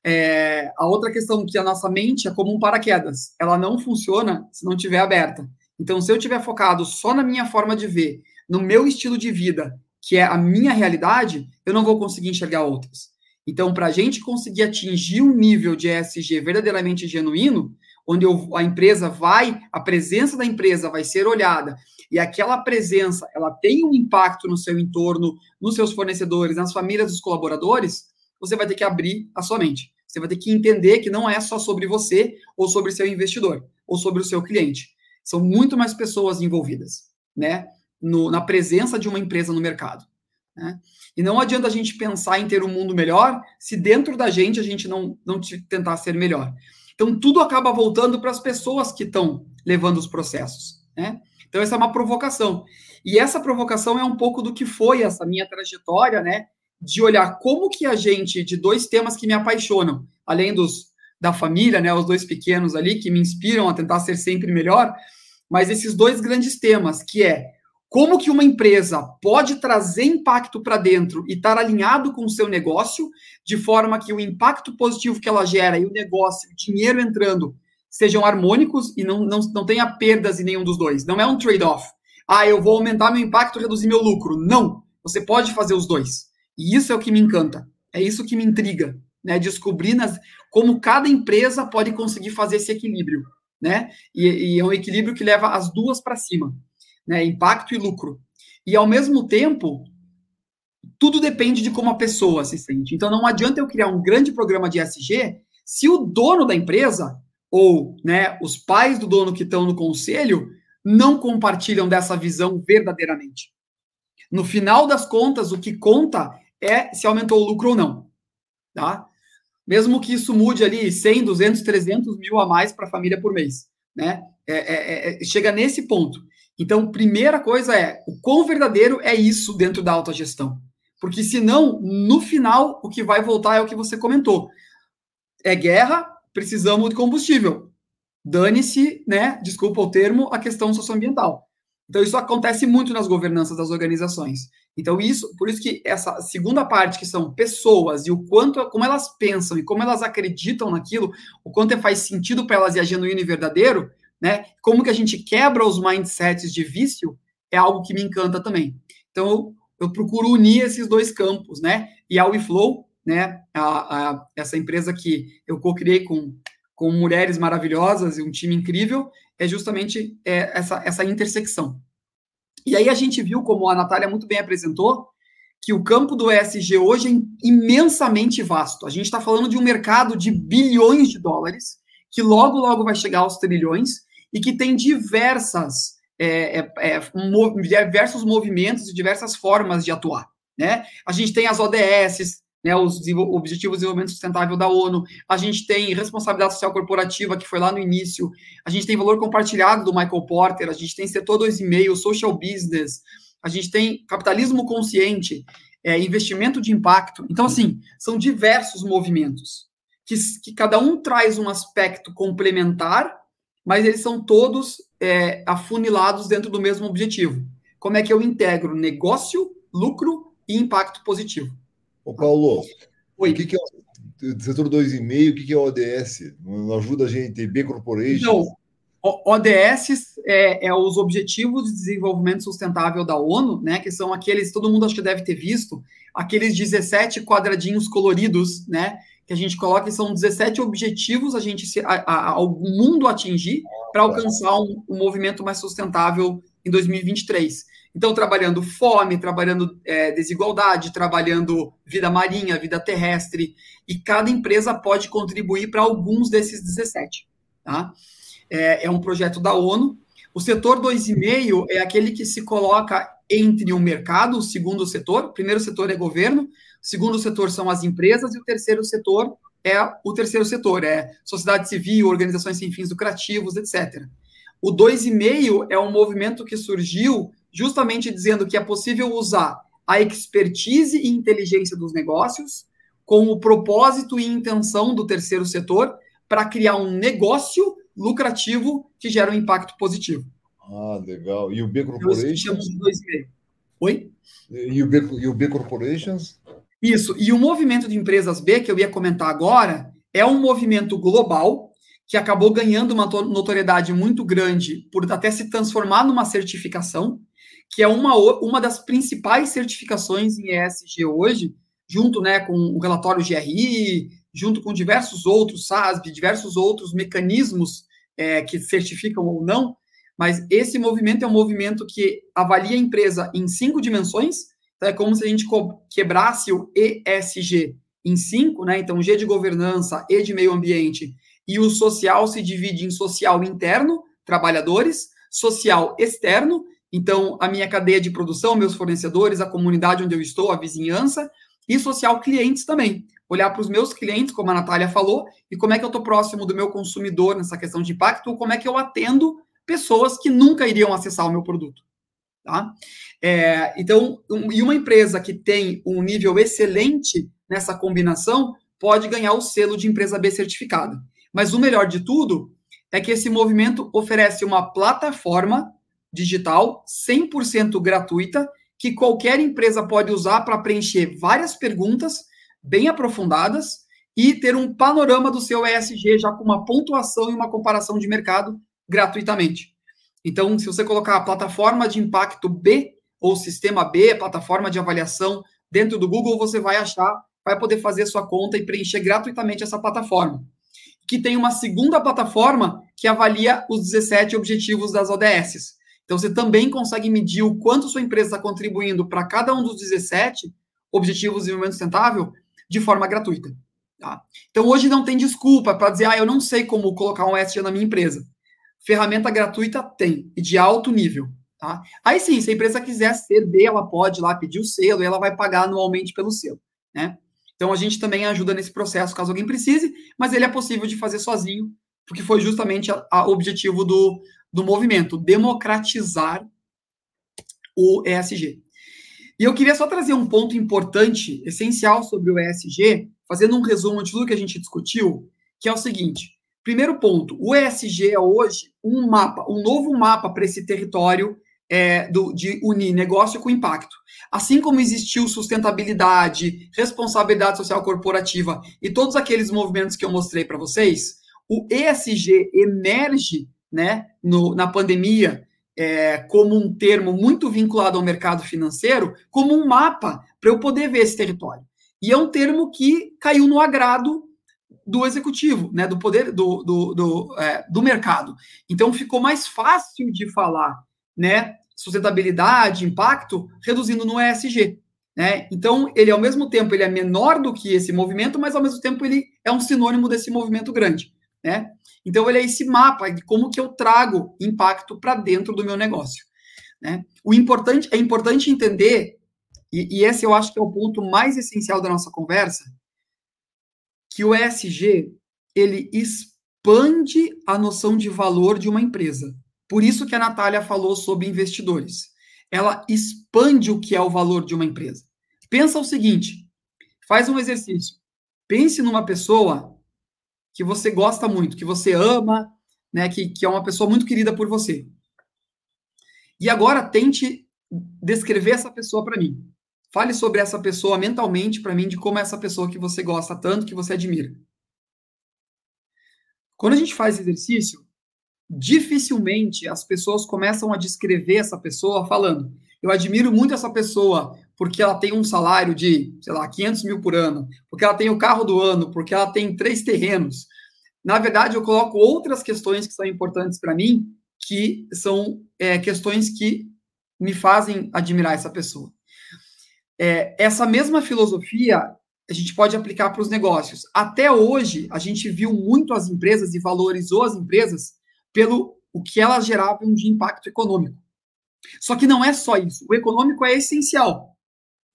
Speaker 3: É, a outra questão que a nossa mente é como um paraquedas, ela não funciona se não estiver aberta. Então, se eu estiver focado só na minha forma de ver, no meu estilo de vida, que é a minha realidade, eu não vou conseguir enxergar outras. Então, para a gente conseguir atingir um nível de ESG verdadeiramente genuíno, onde eu, a empresa vai, a presença da empresa vai ser olhada e aquela presença ela tem um impacto no seu entorno, nos seus fornecedores, nas famílias dos colaboradores, você vai ter que abrir a sua mente. Você vai ter que entender que não é só sobre você ou sobre seu investidor ou sobre o seu cliente. São muito mais pessoas envolvidas, né? No, na presença de uma empresa no mercado. Né? E não adianta a gente pensar em ter um mundo melhor se dentro da gente a gente não, não tentar ser melhor. Então, tudo acaba voltando para as pessoas que estão levando os processos. Né? Então, essa é uma provocação. E essa provocação é um pouco do que foi essa minha trajetória, né? De olhar como que a gente, de dois temas que me apaixonam, além dos da família, né? Os dois pequenos ali que me inspiram a tentar ser sempre melhor, mas esses dois grandes temas, que é como que uma empresa pode trazer impacto para dentro e estar alinhado com o seu negócio, de forma que o impacto positivo que ela gera e o negócio, o dinheiro entrando, sejam harmônicos e não, não, não tenha perdas em nenhum dos dois. Não é um trade-off. Ah, eu vou aumentar meu impacto e reduzir meu lucro. Não. Você pode fazer os dois. E isso é o que me encanta. É isso que me intriga. Né? Descobrir nas, como cada empresa pode conseguir fazer esse equilíbrio. Né? E, e é um equilíbrio que leva as duas para cima né? Impacto e lucro. E ao mesmo tempo, tudo depende de como a pessoa se sente. Então não adianta eu criar um grande programa de SG se o dono da empresa ou né, os pais do dono que estão no conselho não compartilham dessa visão verdadeiramente. No final das contas, o que conta é se aumentou o lucro ou não. Tá? Mesmo que isso mude ali 100, 200, 300 mil a mais para a família por mês. Né? É, é, é, chega nesse ponto. Então, primeira coisa é o quão verdadeiro é isso dentro da autogestão. Porque senão, no final, o que vai voltar é o que você comentou. É guerra, precisamos de combustível. Dane-se, né? Desculpa o termo, a questão socioambiental. Então, isso acontece muito nas governanças das organizações. Então, isso, por isso que essa segunda parte, que são pessoas e o quanto, como elas pensam e como elas acreditam naquilo, o quanto faz sentido para elas e é genuíno e verdadeiro, né? Como que a gente quebra os mindsets de vício é algo que me encanta também. Então, eu, eu procuro unir esses dois campos, né? E a WeFlow, né? A, a, essa empresa que eu co-criei com, com mulheres maravilhosas e um time incrível, é justamente é, essa, essa intersecção. E aí a gente viu, como a Natália muito bem apresentou, que o campo do ESG hoje é imensamente vasto. A gente está falando de um mercado de bilhões de dólares, que logo, logo vai chegar aos trilhões, e que tem diversas é, é, é diversos movimentos e diversas formas de atuar. Né? A gente tem as ODS, né, os Objetivos de Desenvolvimento Sustentável da ONU, a gente tem responsabilidade social corporativa, que foi lá no início, a gente tem valor compartilhado do Michael Porter, a gente tem setor 2,5, social business, a gente tem capitalismo consciente, é, investimento de impacto. Então, assim, são diversos movimentos, que, que cada um traz um aspecto complementar mas eles são todos é, afunilados dentro do mesmo objetivo. Como é que eu integro negócio, lucro e impacto positivo?
Speaker 1: Ô, Paulo, Oi. o que, que é o setor 2,5? O que, que é o ODS? Não ajuda a gente, B Corporation? Não,
Speaker 3: ODS é, é, os Objetivos de Desenvolvimento Sustentável da ONU, né? Que são aqueles, todo mundo acho que deve ter visto, aqueles 17 quadradinhos coloridos, né? que a gente coloca, que são 17 objetivos a gente se, a, a, ao mundo atingir para alcançar um, um, movimento mais sustentável em 2023. Então, trabalhando fome, trabalhando é, desigualdade, trabalhando vida marinha, vida terrestre, e cada empresa pode contribuir para alguns desses 17. Tá? É, é um projeto da ONU. O setor 2,5 é aquele que se coloca entre o mercado, o segundo setor, o primeiro setor é governo, o segundo setor são as empresas e o terceiro setor é o terceiro setor, é sociedade civil, organizações sem fins lucrativos, etc. O 2,5 é um movimento que surgiu justamente dizendo que é possível usar a expertise e inteligência dos negócios com o propósito e intenção do terceiro setor para criar um negócio lucrativo que gera um impacto positivo.
Speaker 1: Ah, legal. E o B Corporations?
Speaker 3: Oi?
Speaker 1: E o B, e o B Corporations?
Speaker 3: Isso. E o movimento de empresas B, que eu ia comentar agora, é um movimento global que acabou ganhando uma notoriedade muito grande por até se transformar numa certificação, que é uma, uma das principais certificações em ESG hoje, junto né, com o relatório GRI, junto com diversos outros, SASB, diversos outros mecanismos é, que certificam ou não, mas esse movimento é um movimento que avalia a empresa em cinco dimensões, então, é como se a gente quebrasse o ESG em cinco, né? Então, G de governança, E de meio ambiente, e o social se divide em social interno, trabalhadores, social externo, então a minha cadeia de produção, meus fornecedores, a comunidade onde eu estou, a vizinhança, e social clientes também. Olhar para os meus clientes, como a Natália falou, e como é que eu estou próximo do meu consumidor nessa questão de impacto, ou como é que eu atendo pessoas que nunca iriam acessar o meu produto. Tá? É, então, um, e uma empresa que tem um nível excelente nessa combinação pode ganhar o selo de empresa B certificada. Mas o melhor de tudo é que esse movimento oferece uma plataforma digital 100% gratuita que qualquer empresa pode usar para preencher várias perguntas bem aprofundadas e ter um panorama do seu ESG já com uma pontuação e uma comparação de mercado gratuitamente. Então, se você colocar a plataforma de impacto B ou sistema B, plataforma de avaliação dentro do Google, você vai achar, vai poder fazer sua conta e preencher gratuitamente essa plataforma. Que tem uma segunda plataforma que avalia os 17 objetivos das ODS. Então, você também consegue medir o quanto sua empresa está contribuindo para cada um dos 17 objetivos de desenvolvimento sustentável de forma gratuita. Tá? Então, hoje não tem desculpa para dizer, ah, eu não sei como colocar um ESG na minha empresa. Ferramenta gratuita tem, e de alto nível. Tá? Aí sim, se a empresa quiser ser B, ela pode lá pedir o selo e ela vai pagar anualmente pelo selo. Né? Então a gente também ajuda nesse processo caso alguém precise, mas ele é possível de fazer sozinho, porque foi justamente o objetivo do, do movimento, democratizar o ESG. E eu queria só trazer um ponto importante, essencial sobre o ESG, fazendo um resumo de tudo que a gente discutiu, que é o seguinte: Primeiro ponto, o ESG é hoje um mapa, um novo mapa para esse território é, do, de unir negócio com impacto. Assim como existiu sustentabilidade, responsabilidade social corporativa e todos aqueles movimentos que eu mostrei para vocês, o ESG emerge né, no, na pandemia é, como um termo muito vinculado ao mercado financeiro, como um mapa para eu poder ver esse território. E é um termo que caiu no agrado do executivo, né, do poder do, do, do, é, do mercado. Então ficou mais fácil de falar, né, sustentabilidade, impacto, reduzindo no ESG. Né? Então, ele ao mesmo tempo ele é menor do que esse movimento, mas ao mesmo tempo ele é um sinônimo desse movimento grande. Né? Então, ele é esse mapa de como que eu trago impacto para dentro do meu negócio. Né? O importante é importante entender, e, e esse eu acho que é o ponto mais essencial da nossa conversa, que o ESG ele expande a noção de valor de uma empresa. Por isso que a Natália falou sobre investidores. Ela expande o que é o valor de uma empresa. Pensa o seguinte: faz um exercício. Pense numa pessoa que você gosta muito, que você ama, né, que, que é uma pessoa muito querida por você. E agora tente descrever essa pessoa para mim. Fale sobre essa pessoa mentalmente para mim, de como é essa pessoa que você gosta tanto, que você admira. Quando a gente faz exercício, dificilmente as pessoas começam a descrever essa pessoa falando: Eu admiro muito essa pessoa porque ela tem um salário de, sei lá, 500 mil por ano, porque ela tem o carro do ano, porque ela tem três terrenos. Na verdade, eu coloco outras questões que são importantes para mim, que são é, questões que me fazem admirar essa pessoa. É, essa mesma filosofia a gente pode aplicar para os negócios. Até hoje, a gente viu muito as empresas e valorizou as empresas pelo o que elas geravam de impacto econômico. Só que não é só isso. O econômico é essencial,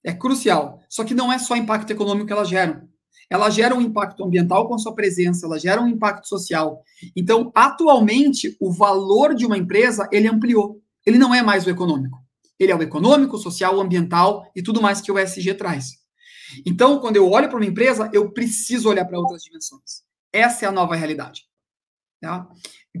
Speaker 3: é crucial. Só que não é só impacto econômico que elas geram. Elas geram um impacto ambiental com a sua presença, elas geram um impacto social. Então, atualmente, o valor de uma empresa ele ampliou. Ele não é mais o econômico. Ele é o econômico, social, ambiental e tudo mais que o ESG traz. Então, quando eu olho para uma empresa, eu preciso olhar para outras dimensões. Essa é a nova realidade. Tá?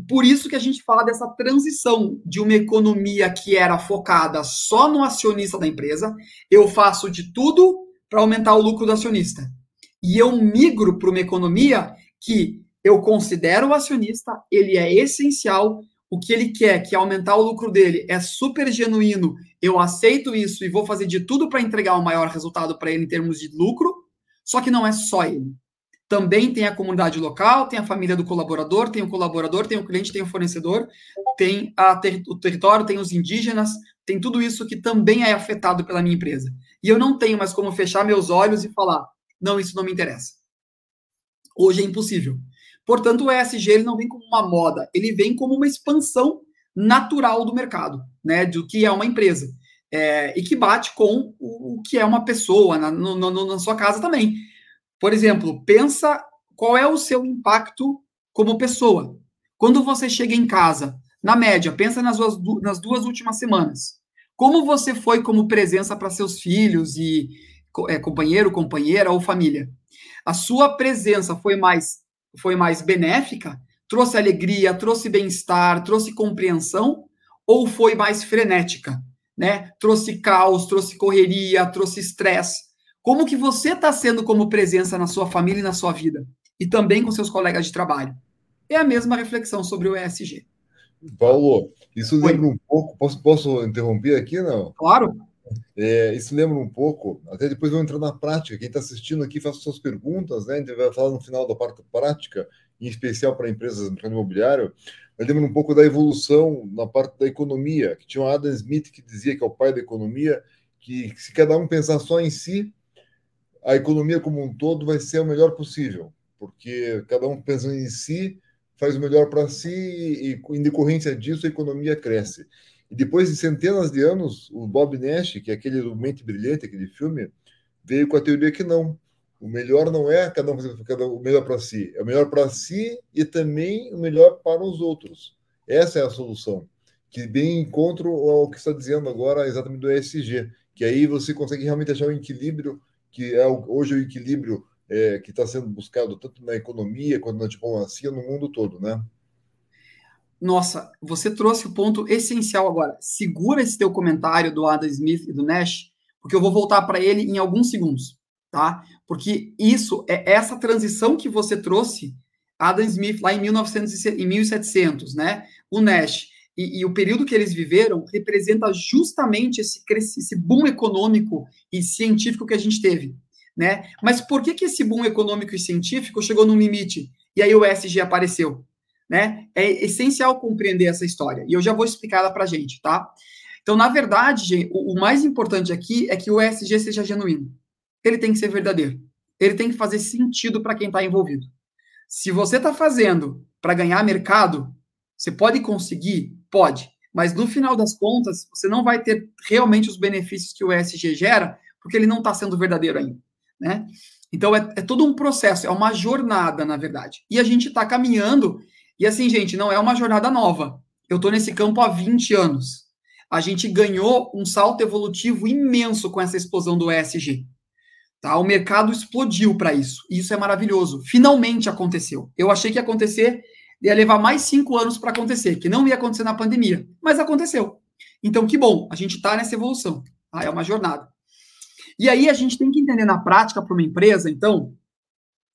Speaker 3: Por isso que a gente fala dessa transição de uma economia que era focada só no acionista da empresa, eu faço de tudo para aumentar o lucro do acionista. E eu migro para uma economia que eu considero o acionista, ele é essencial, o que ele quer, que é aumentar o lucro dele, é super genuíno, eu aceito isso e vou fazer de tudo para entregar o maior resultado para ele em termos de lucro, só que não é só ele. Também tem a comunidade local, tem a família do colaborador, tem o colaborador, tem o cliente, tem o fornecedor, tem ter o território, tem os indígenas, tem tudo isso que também é afetado pela minha empresa. E eu não tenho mais como fechar meus olhos e falar, não, isso não me interessa. Hoje é impossível. Portanto, o ESG ele não vem como uma moda, ele vem como uma expansão natural do mercado, né? Do que é uma empresa. É, e que bate com o, o que é uma pessoa na, no, no, na sua casa também. Por exemplo, pensa qual é o seu impacto como pessoa. Quando você chega em casa, na média, pensa nas duas, nas duas últimas semanas. Como você foi como presença para seus filhos e é, companheiro, companheira ou família? A sua presença foi mais foi mais benéfica? Trouxe alegria, trouxe bem-estar, trouxe compreensão? Ou foi mais frenética? Né? Trouxe caos, trouxe correria, trouxe estresse. Como que você está sendo como presença na sua família e na sua vida? E também com seus colegas de trabalho? É a mesma reflexão sobre o ESG.
Speaker 1: Paulo, isso lembra Oi. um pouco. Posso, posso interromper aqui, não?
Speaker 3: Claro.
Speaker 1: É, isso lembra um pouco, até depois vou entrar na prática. Quem está assistindo aqui, faça suas perguntas, né? A gente vai falar no final da parte prática, em especial para empresas no mercado imobiliário. Mas lembra um pouco da evolução na parte da economia, que tinha o Adam Smith que dizia que é o pai da economia, que se cada um pensar só em si, a economia como um todo vai ser o melhor possível, porque cada um pensando em si, faz o melhor para si e, em decorrência disso, a economia cresce. E depois de centenas de anos, o Bob Nash, que é aquele do Mente Brilhante, aquele filme, veio com a teoria que não. O melhor não é cada um fazer cada, o melhor para si, é o melhor para si e também o melhor para os outros. Essa é a solução, que bem encontro ao que está dizendo agora exatamente do ESG, que aí você consegue realmente achar um equilíbrio, que é hoje o equilíbrio é, que está sendo buscado tanto na economia quanto na diplomacia no mundo todo, né?
Speaker 3: Nossa, você trouxe o ponto essencial agora. Segura esse teu comentário do Adam Smith e do Nash, porque eu vou voltar para ele em alguns segundos, tá? Porque isso é essa transição que você trouxe, Adam Smith lá em 1900 em 1700, né? O Nash e, e, o período que eles viveram representa justamente esse, esse boom econômico e científico que a gente teve né? Mas por que, que esse boom econômico e científico chegou num limite e aí o ESG apareceu? Né? É essencial compreender essa história e eu já vou explicar ela para gente, tá? Então, na verdade, o, o mais importante aqui é que o ESG seja genuíno. Ele tem que ser verdadeiro. Ele tem que fazer sentido para quem está envolvido. Se você está fazendo para ganhar mercado, você pode conseguir? Pode. Mas no final das contas, você não vai ter realmente os benefícios que o ESG gera, porque ele não está sendo verdadeiro ainda né? Então é, é, todo um processo, é uma jornada, na verdade. E a gente está caminhando, e assim, gente, não é uma jornada nova. Eu estou nesse campo há 20 anos. A gente ganhou um salto evolutivo imenso com essa explosão do ESG. Tá? O mercado explodiu para isso. E isso é maravilhoso. Finalmente aconteceu. Eu achei que ia acontecer, ia levar mais cinco anos para acontecer, que não ia acontecer na pandemia, mas aconteceu. Então, que bom, a gente está nessa evolução. Tá? É uma jornada. E aí a gente tem que entender na prática para uma empresa, então,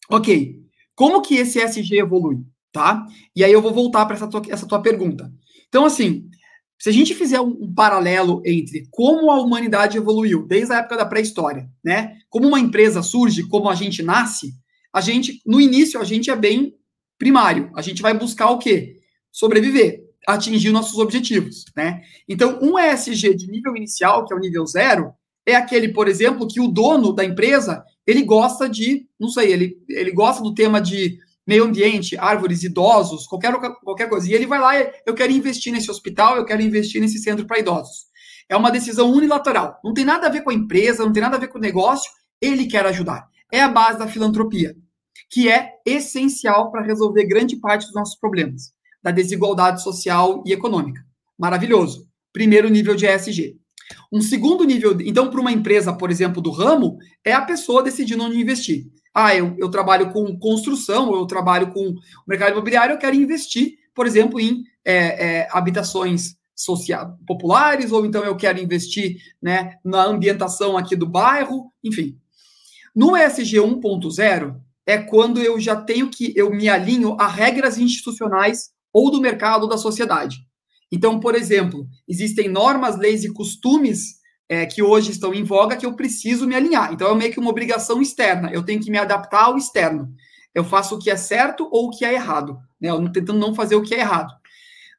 Speaker 3: ok, como que esse SG evolui, tá? E aí eu vou voltar para essa tua, essa tua pergunta. Então, assim, se a gente fizer um, um, paralelo entre como a humanidade evoluiu desde a época da pré-história, né? Como uma empresa surge, como a gente nasce, a gente, no início, a gente é bem primário. A gente vai buscar o quê? Sobreviver, atingir nossos objetivos, né? Então, um ESG de nível inicial, que é o nível zero, é aquele, por exemplo, que o dono da empresa, ele gosta de, não sei, ele, ele gosta do tema de meio ambiente, árvores, idosos, qualquer, qualquer coisa. E ele vai lá, eu quero investir nesse hospital, eu quero investir nesse centro para idosos. É uma decisão unilateral. Não tem nada a ver com a empresa, não tem nada a ver com o negócio, ele quer ajudar. É a base da filantropia, que é essencial para resolver grande parte dos nossos problemas, da desigualdade social e econômica. Maravilhoso. Primeiro nível de ESG. Um segundo nível, então, para uma empresa, por exemplo, do ramo, é a pessoa decidindo onde investir. Ah, eu, eu trabalho com construção, eu trabalho com mercado imobiliário, eu quero investir, por exemplo, em é, é, habitações social, populares, ou então eu quero investir né, na ambientação aqui do bairro, enfim. No ESG 1.0 é quando eu já tenho que, eu me alinho a regras institucionais ou do mercado ou da sociedade. Então, por exemplo, existem normas, leis e costumes é, que hoje estão em voga que eu preciso me alinhar. Então, é meio que uma obrigação externa. Eu tenho que me adaptar ao externo. Eu faço o que é certo ou o que é errado, né? Eu tentando não fazer o que é errado.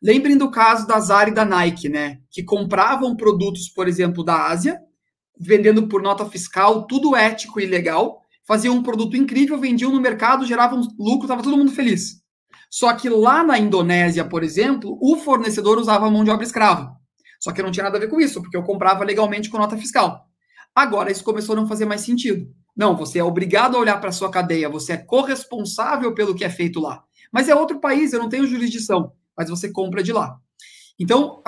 Speaker 3: Lembrem do caso da Zara e da Nike, né? Que compravam produtos, por exemplo, da Ásia, vendendo por nota fiscal, tudo ético e legal, faziam um produto incrível, vendiam no mercado, geravam lucro, estava todo mundo feliz. Só que lá na Indonésia, por exemplo, o fornecedor usava mão de obra escrava. Só que não tinha nada a ver com isso, porque eu comprava legalmente com nota fiscal. Agora isso começou a não fazer mais sentido. Não, você é obrigado a olhar para a sua cadeia, você é corresponsável pelo que é feito lá. Mas é outro país, eu não tenho jurisdição, mas você compra de lá. Então,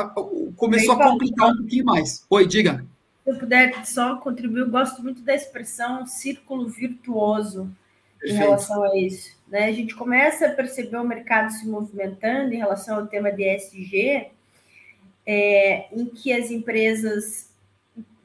Speaker 3: começou a complicar um pouquinho mais. Oi, diga.
Speaker 2: Se eu puder só contribuir, eu gosto muito da expressão círculo virtuoso Perfeito. em relação a isso. Né? A gente começa a perceber o mercado se movimentando em relação ao tema de ESG, é, em que as empresas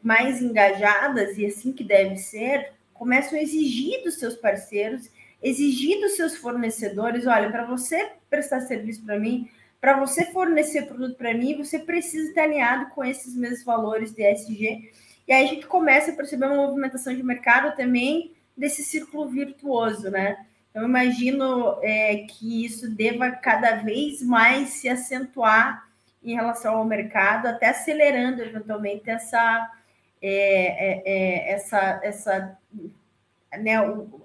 Speaker 2: mais engajadas, e assim que deve ser, começam a exigir dos seus parceiros, exigir dos seus fornecedores: olha, para você prestar serviço para mim, para você fornecer produto para mim, você precisa estar alinhado com esses mesmos valores de ESG. E aí a gente começa a perceber uma movimentação de mercado também desse círculo virtuoso, né? Então, imagino é, que isso deva cada vez mais se acentuar em relação ao mercado, até acelerando eventualmente essa, é, é, é essa, essa né,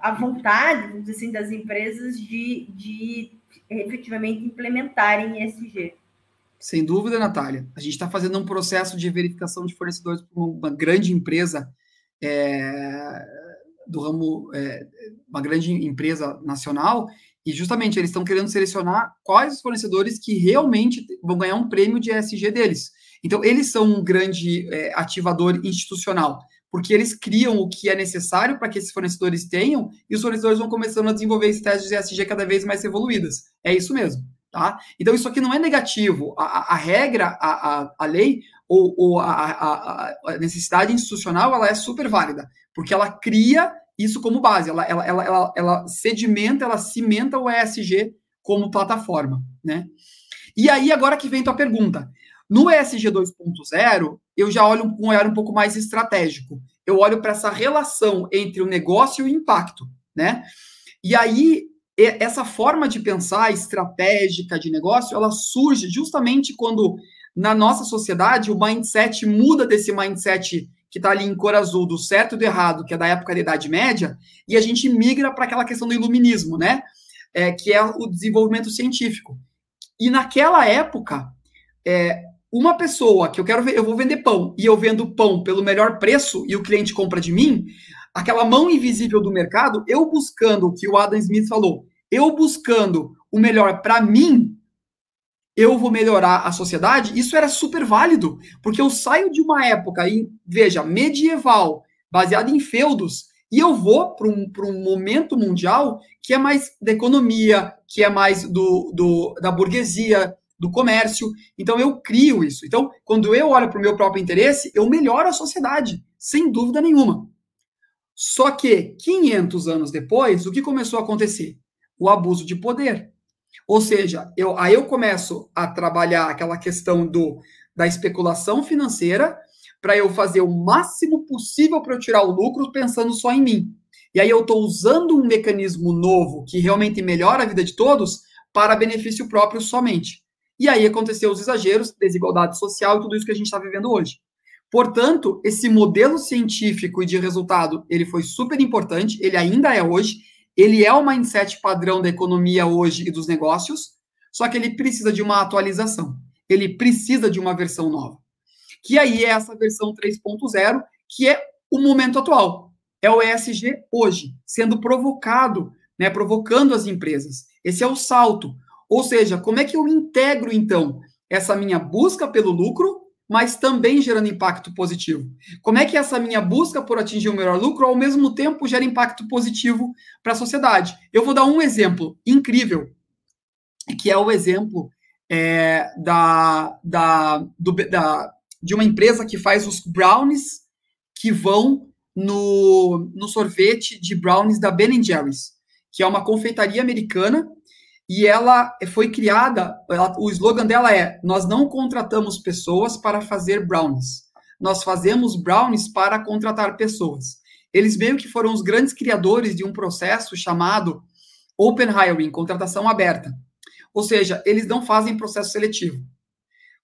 Speaker 2: a vontade assim, das empresas de, de efetivamente implementarem ESG.
Speaker 3: Sem dúvida, Natália. A gente está fazendo um processo de verificação de fornecedores para uma grande empresa é, do ramo, é, uma grande empresa nacional, e justamente eles estão querendo selecionar quais os fornecedores que realmente vão ganhar um prêmio de ESG deles. Então, eles são um grande é, ativador institucional, porque eles criam o que é necessário para que esses fornecedores tenham, e os fornecedores vão começando a desenvolver estratégias de ESG cada vez mais evoluídas. É isso mesmo. Tá? Então, isso aqui não é negativo. A, a, a regra, a, a, lei ou, ou a, a, necessidade institucional, ela é super válida porque ela cria isso como base, ela, ela, ela, ela, ela sedimenta, ela cimenta o ESG como plataforma, né? E aí, agora que vem tua pergunta. No ESG 2.0, eu já olho com um olhar um pouco mais estratégico. Eu olho para essa relação entre o negócio e o impacto, né? E aí, essa forma de pensar estratégica de negócio, ela surge justamente quando na nossa sociedade o mindset muda desse mindset que está ali em cor azul, do certo e do errado, que é da época da Idade Média, e a gente migra para aquela questão do iluminismo, né? É, que é o desenvolvimento científico. E naquela época, é, uma pessoa que eu quero eu vou vender pão e eu vendo pão pelo melhor preço e o cliente compra de mim, aquela mão invisível do mercado, eu buscando o que o Adam Smith falou, eu buscando o melhor para mim, eu vou melhorar a sociedade, isso era super válido, porque eu saio de uma época, veja, medieval, baseada em feudos, e eu vou para um, um momento mundial que é mais da economia, que é mais do, do, da burguesia, do comércio. Então, eu crio isso. Então, quando eu olho para o meu próprio interesse, eu melhoro a sociedade, sem dúvida nenhuma. Só que, 500 anos depois, o que começou a acontecer? O abuso de poder. Ou seja, eu, aí eu começo a trabalhar aquela questão do, da especulação financeira para eu fazer o máximo possível para eu tirar o lucro pensando só em mim. E aí eu estou usando um mecanismo novo que realmente melhora a vida de todos para benefício próprio somente. E aí aconteceu os exageros, desigualdade social e tudo isso que a gente está vivendo hoje. Portanto, esse modelo científico e de resultado, ele foi super importante, ele ainda é hoje, ele é o mindset padrão da economia hoje e dos negócios, só que ele precisa de uma atualização. Ele precisa de uma versão nova. Que aí é essa versão 3.0, que é o momento atual. É o ESG hoje, sendo provocado, né, provocando as empresas. Esse é o salto. Ou seja, como é que eu integro, então, essa minha busca pelo lucro mas também gerando impacto positivo. Como é que essa minha busca por atingir o melhor lucro, ao mesmo tempo, gera impacto positivo para a sociedade? Eu vou dar um exemplo incrível, que é o exemplo é, da, da, do, da, de uma empresa que faz os brownies que vão no, no sorvete de brownies da Ben Jerry's, que é uma confeitaria americana e ela foi criada, ela, o slogan dela é: Nós não contratamos pessoas para fazer brownies, nós fazemos brownies para contratar pessoas. Eles meio que foram os grandes criadores de um processo chamado Open Hiring, contratação aberta. Ou seja, eles não fazem processo seletivo.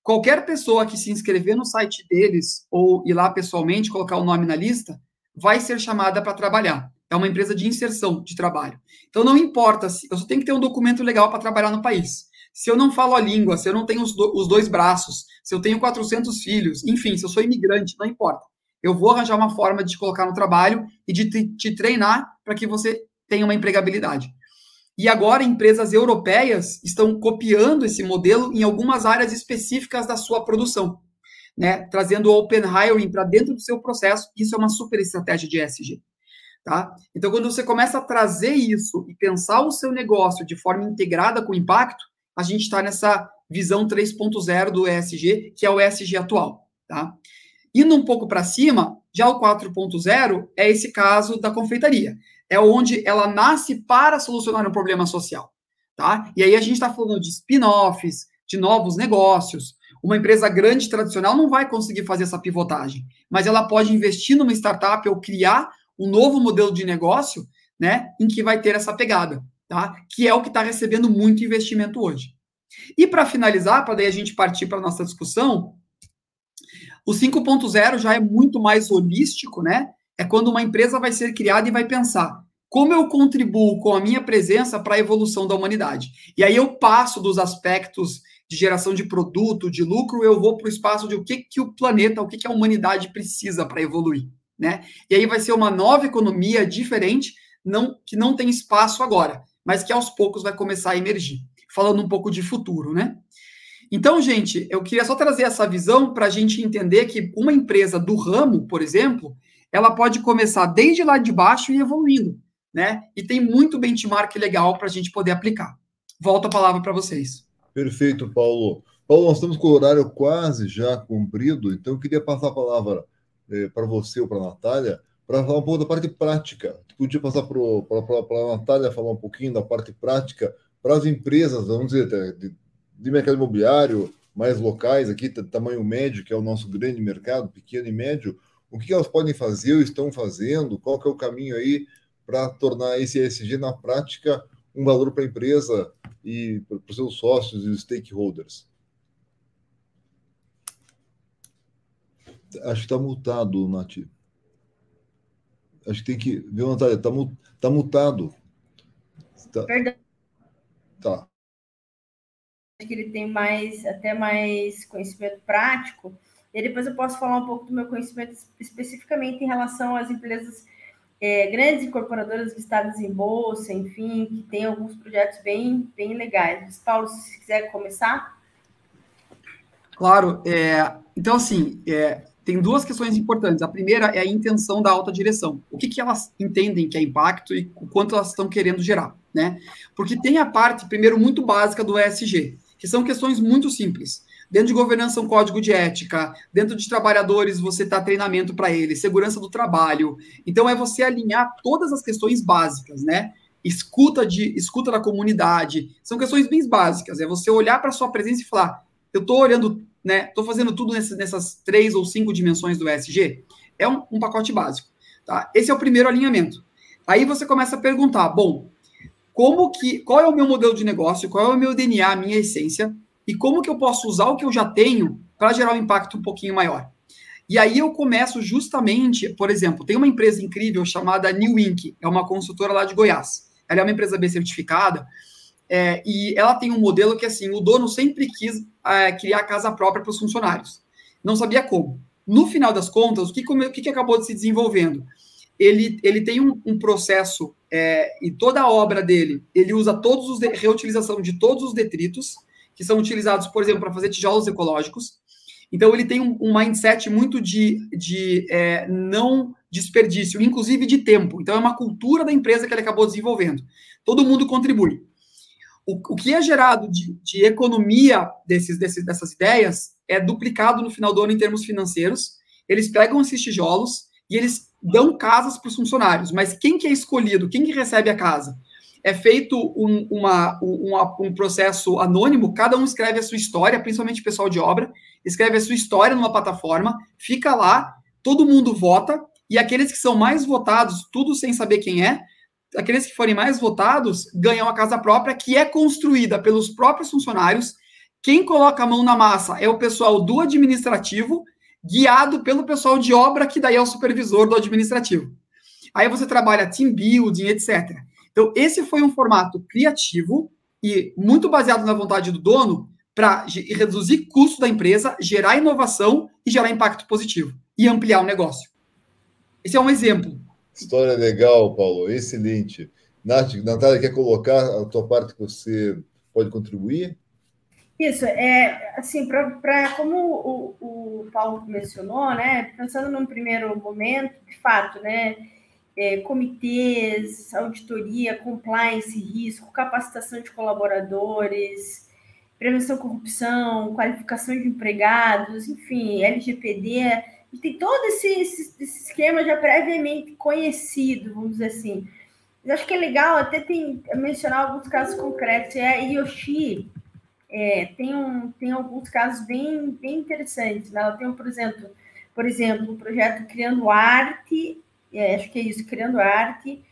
Speaker 3: Qualquer pessoa que se inscrever no site deles ou ir lá pessoalmente, colocar o nome na lista, vai ser chamada para trabalhar é uma empresa de inserção de trabalho. Então não importa, se eu só tenho que ter um documento legal para trabalhar no país. Se eu não falo a língua, se eu não tenho os, do, os dois braços, se eu tenho 400 filhos, enfim, se eu sou imigrante, não importa. Eu vou arranjar uma forma de te colocar no trabalho e de te, te treinar para que você tenha uma empregabilidade. E agora empresas europeias estão copiando esse modelo em algumas áreas específicas da sua produção, né? Trazendo o open hiring para dentro do seu processo. Isso é uma super estratégia de ESG. Tá? Então, quando você começa a trazer isso e pensar o seu negócio de forma integrada com impacto, a gente está nessa visão 3.0 do ESG, que é o ESG atual. Tá? Indo um pouco para cima, já o 4.0 é esse caso da confeitaria. É onde ela nasce para solucionar um problema social. Tá? E aí a gente está falando de spin-offs, de novos negócios. Uma empresa grande tradicional não vai conseguir fazer essa pivotagem, mas ela pode investir numa startup ou criar um novo modelo de negócio, né, em que vai ter essa pegada, tá? Que é o que está recebendo muito investimento hoje. E para finalizar, para daí a gente partir para nossa discussão, o 5.0 já é muito mais holístico, né? É quando uma empresa vai ser criada e vai pensar como eu contribuo com a minha presença para a evolução da humanidade. E aí eu passo dos aspectos de geração de produto, de lucro, eu vou para o espaço de o que, que o planeta, o que, que a humanidade precisa para evoluir né? E aí vai ser uma nova economia diferente, não que não tem espaço agora, mas que aos poucos vai começar a emergir. Falando um pouco de futuro, né? Então, gente, eu queria só trazer essa visão para a gente entender que uma empresa do ramo, por exemplo, ela pode começar desde lá de baixo e evoluindo, né? E tem muito benchmark legal para a gente poder aplicar. Volto a palavra para vocês.
Speaker 1: Perfeito, Paulo. Paulo, nós estamos com o horário quase já cumprido, então eu queria passar a palavra eh, para você ou para a Natália, para falar um pouco da parte prática. Podia passar para a Natália falar um pouquinho da parte prática para as empresas, vamos dizer, de, de mercado imobiliário, mais locais aqui, tamanho médio, que é o nosso grande mercado, pequeno e médio, o que elas podem fazer ou estão fazendo, qual que é o caminho aí para tornar esse ESG na prática um valor para a empresa e para os seus sócios e stakeholders. Acho que está multado, Nath. Acho que tem que. Viu, Natália? Está tá mutado.
Speaker 2: Tá... Perdão.
Speaker 1: Tá.
Speaker 2: Acho que ele tem mais, até mais conhecimento prático. E depois eu posso falar um pouco do meu conhecimento especificamente em relação às empresas é, grandes incorporadoras listadas em bolsa, enfim, que tem alguns projetos bem, bem legais. Paulo, se quiser começar.
Speaker 3: Claro. É, então, assim, é, tem duas questões importantes. A primeira é a intenção da alta direção. O que, que elas entendem que é impacto e o quanto elas estão querendo gerar, né? Porque tem a parte, primeiro, muito básica do ESG, que são questões muito simples. Dentro de governança, um código de ética. Dentro de trabalhadores, você está treinamento para eles, segurança do trabalho. Então, é você alinhar todas as questões básicas, né? Escuta, de, escuta da comunidade. São questões bem básicas. É você olhar para a sua presença e falar: eu estou olhando né? Estou fazendo tudo nessas, nessas três ou cinco dimensões do ESG. É um, um pacote básico. Tá? Esse é o primeiro alinhamento. Aí você começa a perguntar, bom, como que, qual é o meu modelo de negócio, qual é o meu DNA, a minha essência, e como que eu posso usar o que eu já tenho para gerar um impacto um pouquinho maior. E aí eu começo justamente, por exemplo, tem uma empresa incrível chamada New Inc., é uma consultora lá de Goiás. Ela é uma empresa bem certificada, é, e ela tem um modelo que, assim, o dono sempre quis é, criar casa própria para os funcionários. Não sabia como. No final das contas, o que, o que acabou de se desenvolvendo? Ele, ele tem um, um processo, é, e toda a obra dele, ele usa todos os de, reutilização de todos os detritos, que são utilizados, por exemplo, para fazer tijolos ecológicos. Então, ele tem um, um mindset muito de, de é, não desperdício, inclusive de tempo. Então, é uma cultura da empresa que ele acabou desenvolvendo. Todo mundo contribui. O, o que é gerado de, de economia desses, desses, dessas ideias é duplicado no final do ano em termos financeiros. Eles pegam esses tijolos e eles dão casas para os funcionários. Mas quem que é escolhido? Quem que recebe a casa? É feito um, uma, uma, um processo anônimo, cada um escreve a sua história, principalmente o pessoal de obra, escreve a sua história numa plataforma, fica lá, todo mundo vota, e aqueles que são mais votados, tudo sem saber quem é, aqueles que forem mais votados ganham a casa própria, que é construída pelos próprios funcionários. Quem coloca a mão na massa é o pessoal do administrativo, guiado pelo pessoal de obra, que daí é o supervisor do administrativo. Aí você trabalha team building, etc. Então, esse foi um formato criativo e muito baseado na vontade do dono para reduzir custo da empresa, gerar inovação e gerar impacto positivo e ampliar o negócio. Esse é um exemplo.
Speaker 1: História legal, Paulo, excelente. Nath, Natália, quer colocar a tua parte que você pode contribuir?
Speaker 2: Isso, é assim, para como o, o Paulo mencionou, né, pensando num primeiro momento, de fato, né, é, comitês, auditoria, compliance, risco, capacitação de colaboradores, prevenção à corrupção, qualificação de empregados, enfim, LGPD, tem todo esse, esse, esse, esquema já previamente conhecido, vamos dizer assim. Eu acho que é legal até tem, mencionar alguns casos concretos. É a Yoshi é, tem, um, tem alguns casos bem, bem interessantes. Né? Ela tem, um, por exemplo, por exemplo, um projeto Criando Arte, é, acho que é isso, Criando Arte,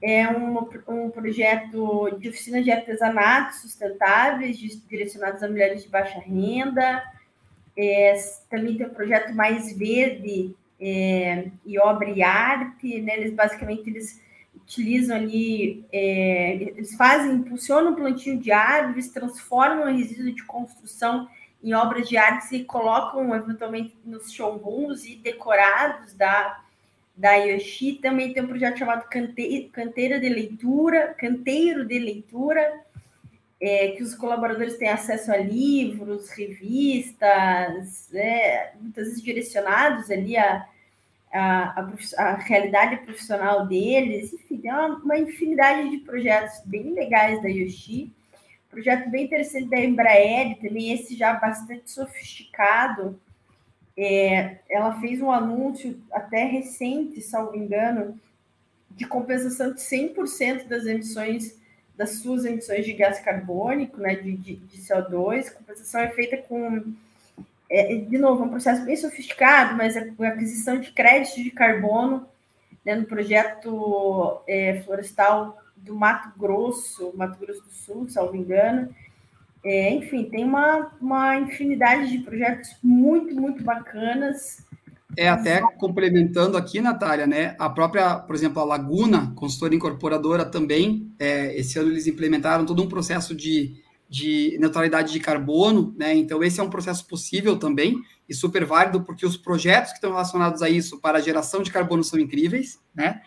Speaker 2: é um, um projeto de oficinas de artesanato sustentáveis, direcionados a mulheres de baixa renda. É, também tem o um projeto Mais Verde é, e Obra e Arte. Né? Eles basicamente eles utilizam ali, é, eles fazem, impulsionam o plantio de árvores, transformam resíduo de construção em obras de artes e colocam eventualmente nos showrooms e decorados da, da Yoshi. Também tem um projeto chamado Cante, Canteira de Leitura, Canteiro de Leitura, é, que os colaboradores têm acesso a livros, revistas, é, muitas vezes direcionados ali a a, a, a, realidade profissional deles, enfim, tem uma, uma, infinidade de projetos bem legais da Yoshi, projeto bem interessante da Embraer, também esse já bastante sofisticado, é, ela fez um anúncio até recente, salvo engano, de compensação de 100% das emissões, das suas emissões de gás carbônico, né, de, de, de CO2, a compensação é feita com é, de novo, é um processo bem sofisticado, mas a aquisição de créditos de carbono né, no projeto é, florestal do Mato Grosso, Mato Grosso do Sul, me engano. É, enfim, tem uma, uma infinidade de projetos muito, muito bacanas.
Speaker 3: É, até complementando aqui, Natália, né? A própria, por exemplo, a Laguna, consultora incorporadora também, é, esse ano eles implementaram todo um processo de de neutralidade de carbono, né? Então, esse é um processo possível também e super válido, porque os projetos que estão relacionados a isso para a geração de carbono são incríveis, né?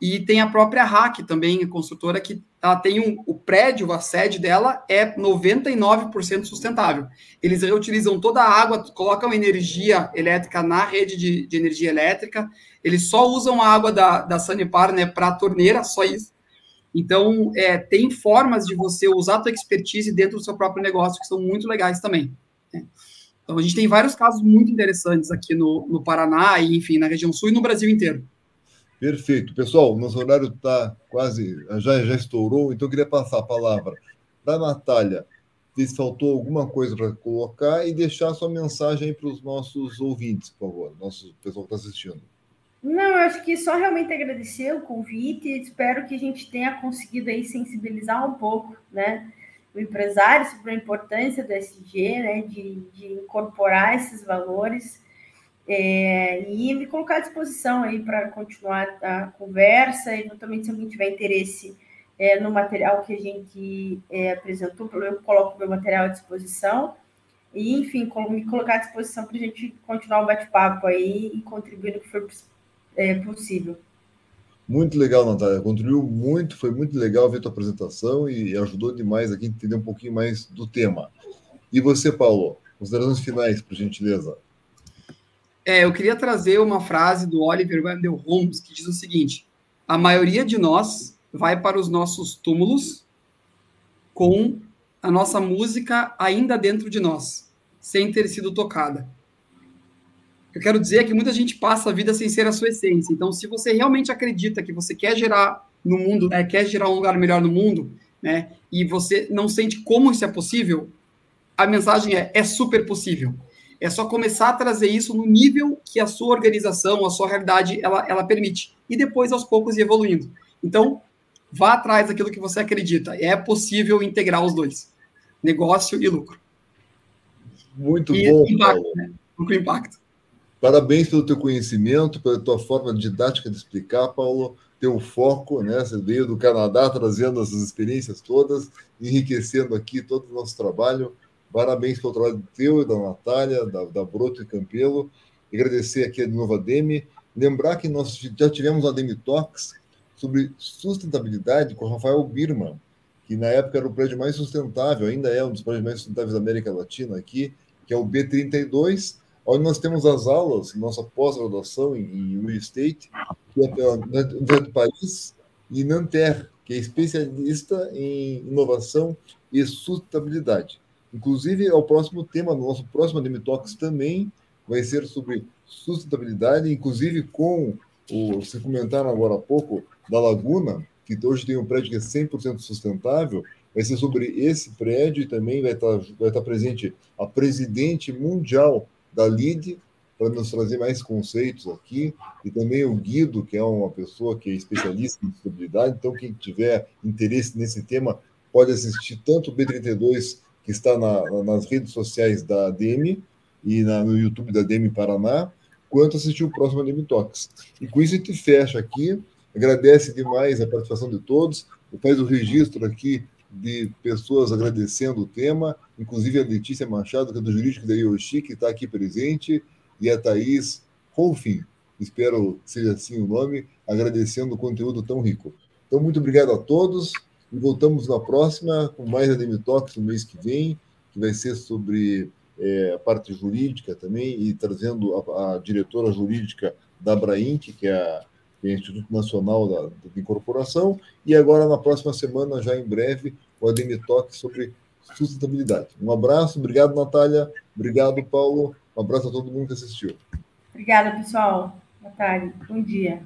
Speaker 3: E tem a própria RAC também, a construtora, que ela tem um, o prédio, a sede dela é 99% sustentável. Eles reutilizam toda a água, colocam energia elétrica na rede de, de energia elétrica, eles só usam a água da, da Sanepar né, para a torneira, só isso então, é, tem formas de você usar a tua expertise dentro do seu próprio negócio que são muito legais também. Né? Então, a gente tem vários casos muito interessantes aqui no, no Paraná e, enfim, na região sul e no Brasil inteiro.
Speaker 1: Perfeito. Pessoal, nosso horário está quase, já, já estourou, então eu queria passar a palavra para a Natália, se faltou alguma coisa para colocar e deixar sua mensagem para os nossos ouvintes, por favor, nosso pessoal que está assistindo.
Speaker 2: Não, eu acho que só realmente agradecer o convite. Espero que a gente tenha conseguido aí sensibilizar um pouco, né, o empresário sobre a importância do SG, né, de, de incorporar esses valores é, e me colocar à disposição aí para continuar a conversa. Eventualmente, se alguém tiver interesse é, no material que a gente é, apresentou, eu coloco meu material à disposição. E, enfim, me colocar à disposição para a gente continuar o bate-papo aí e contribuir no que for é, possível.
Speaker 1: Muito legal, Natália. Contribuiu muito, foi muito legal ver tua apresentação e ajudou demais aqui a entender um pouquinho mais do tema. E você, Paulo, considerações finais, por gentileza.
Speaker 3: É, eu queria trazer uma frase do Oliver Wendell Holmes que diz o seguinte: a maioria de nós vai para os nossos túmulos com a nossa música ainda dentro de nós, sem ter sido tocada eu quero dizer que muita gente passa a vida sem ser a sua essência. Então, se você realmente acredita que você quer gerar no mundo, né, quer gerar um lugar melhor no mundo, né, e você não sente como isso é possível, a mensagem é: é super possível. É só começar a trazer isso no nível que a sua organização, a sua realidade, ela, ela permite. E depois, aos poucos, ir evoluindo. Então, vá atrás daquilo que você acredita. É possível integrar os dois: negócio e lucro.
Speaker 1: Muito e bom.
Speaker 3: Impacto, né? Lucro e impacto.
Speaker 1: Parabéns pelo teu conhecimento, pela tua forma didática de explicar, Paulo, teu foco, né? Você veio do Canadá trazendo essas experiências todas, enriquecendo aqui todo o nosso trabalho. Parabéns pelo trabalho teu e da Natália, da, da Broto e Campelo. Agradecer aqui de novo a Demi. Lembrar que nós já tivemos a Demi Talks sobre sustentabilidade com Rafael Birman, que na época era o prédio mais sustentável, ainda é um dos prédios mais sustentáveis da América Latina aqui, que é o B32, onde nós temos as aulas, nossa pós-graduação em, em real estate, que é pela Universidade e Nanterre, que é especialista em inovação e sustentabilidade. Inclusive, é o próximo tema nosso próximo Anime Talks também vai ser sobre sustentabilidade, inclusive com o, vocês comentaram agora há pouco, da Laguna, que hoje tem um prédio que é 100% sustentável, vai ser sobre esse prédio e também vai estar, vai estar presente a presidente mundial da LID, para nos trazer mais conceitos aqui, e também o Guido, que é uma pessoa que é especialista em sustentabilidade, então quem tiver interesse nesse tema pode assistir tanto o B32, que está na, nas redes sociais da ADM e na, no YouTube da ADM Paraná, quanto assistir o próximo ADM Talks. E com isso a gente fecha aqui, agradece demais a participação de todos, faz o registro aqui de pessoas agradecendo o tema, inclusive a Letícia Machado, que é do Jurídico da Yoshi, que está aqui presente, e a Thaís Rolfin, espero seja assim o nome, agradecendo o conteúdo tão rico. Então, muito obrigado a todos, e voltamos na próxima com mais Anime Talks no mês que vem, que vai ser sobre é, a parte jurídica também, e trazendo a, a diretora jurídica da Abrainc, que é a que é o Instituto Nacional da, da Incorporação, e agora na próxima semana, já em breve, o Ademir Talk sobre sustentabilidade. Um abraço, obrigado, Natália, obrigado, Paulo, um abraço a todo mundo que assistiu.
Speaker 2: Obrigada, pessoal. Natália, bom dia.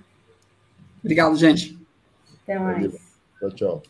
Speaker 3: Obrigado, gente.
Speaker 2: Até mais. Valeu.
Speaker 1: Tchau, tchau.